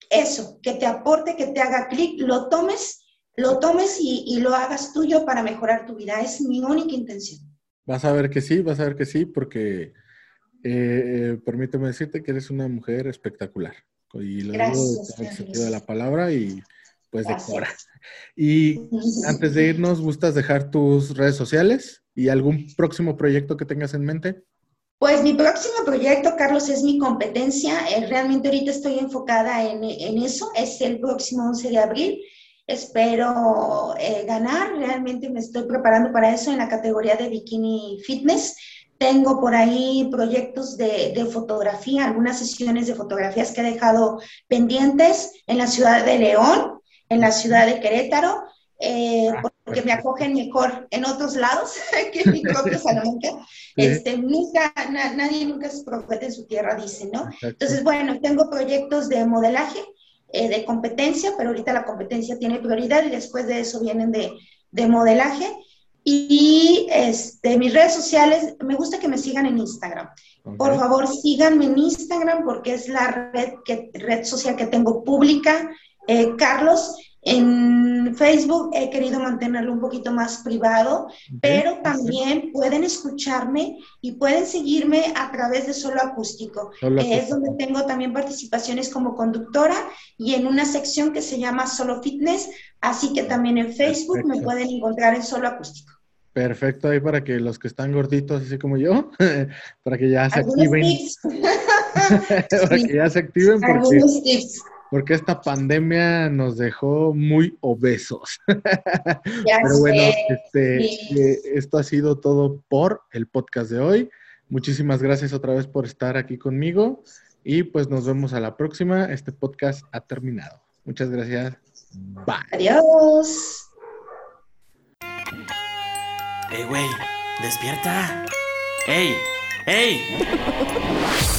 eso, que te aporte, que te haga clic, lo tomes, lo tomes y, y lo hagas tuyo para mejorar tu vida. Es mi única intención. Vas a ver que sí, vas a ver que sí, porque eh, eh, permíteme decirte que eres una mujer espectacular. Y lo digo Gracias, en el sentido de la palabra y pues decora. Y antes de irnos, ¿gustas dejar tus redes sociales y algún próximo proyecto que tengas en mente? Pues mi próximo proyecto, Carlos, es mi competencia. Eh, realmente ahorita estoy enfocada en, eso. Es el próximo 11 de abril. Espero eh, ganar. Realmente me estoy preparando para eso en la categoría de bikini fitness. Tengo por ahí proyectos de, de, fotografía, algunas sesiones de fotografías que he dejado pendientes en la ciudad de León, en la ciudad de Querétaro eh, ah, porque me acogen mejor en otros lados que en mi propio Salamanca. Este, nunca, nadie nunca es profeta en su tierra, dice, ¿no? Entonces, bueno, tengo proyectos de modelaje, eh, de competencia, pero ahorita la competencia tiene prioridad y después de eso vienen de, de modelaje. Y este, mis redes sociales, me gusta que me sigan en Instagram. Por favor, síganme en Instagram porque es la red, que, red social que tengo pública. Eh, Carlos, en Facebook he querido mantenerlo un poquito más privado, pero también pueden escucharme y pueden seguirme a través de Solo Acústico. es donde tengo también participaciones como conductora y en una sección que se llama Solo Fitness, así que también en Facebook me pueden encontrar en Solo Acústico. Perfecto, ahí para que los que están gorditos, así como yo, para que ya se activen. para que ya se activen porque... Algunos tips porque esta pandemia nos dejó muy obesos. Pero bueno, este, eh, esto ha sido todo por el podcast de hoy. Muchísimas gracias otra vez por estar aquí conmigo y pues nos vemos a la próxima. Este podcast ha terminado. Muchas gracias. Bye. Adiós. Hey, güey, despierta. Hey, hey.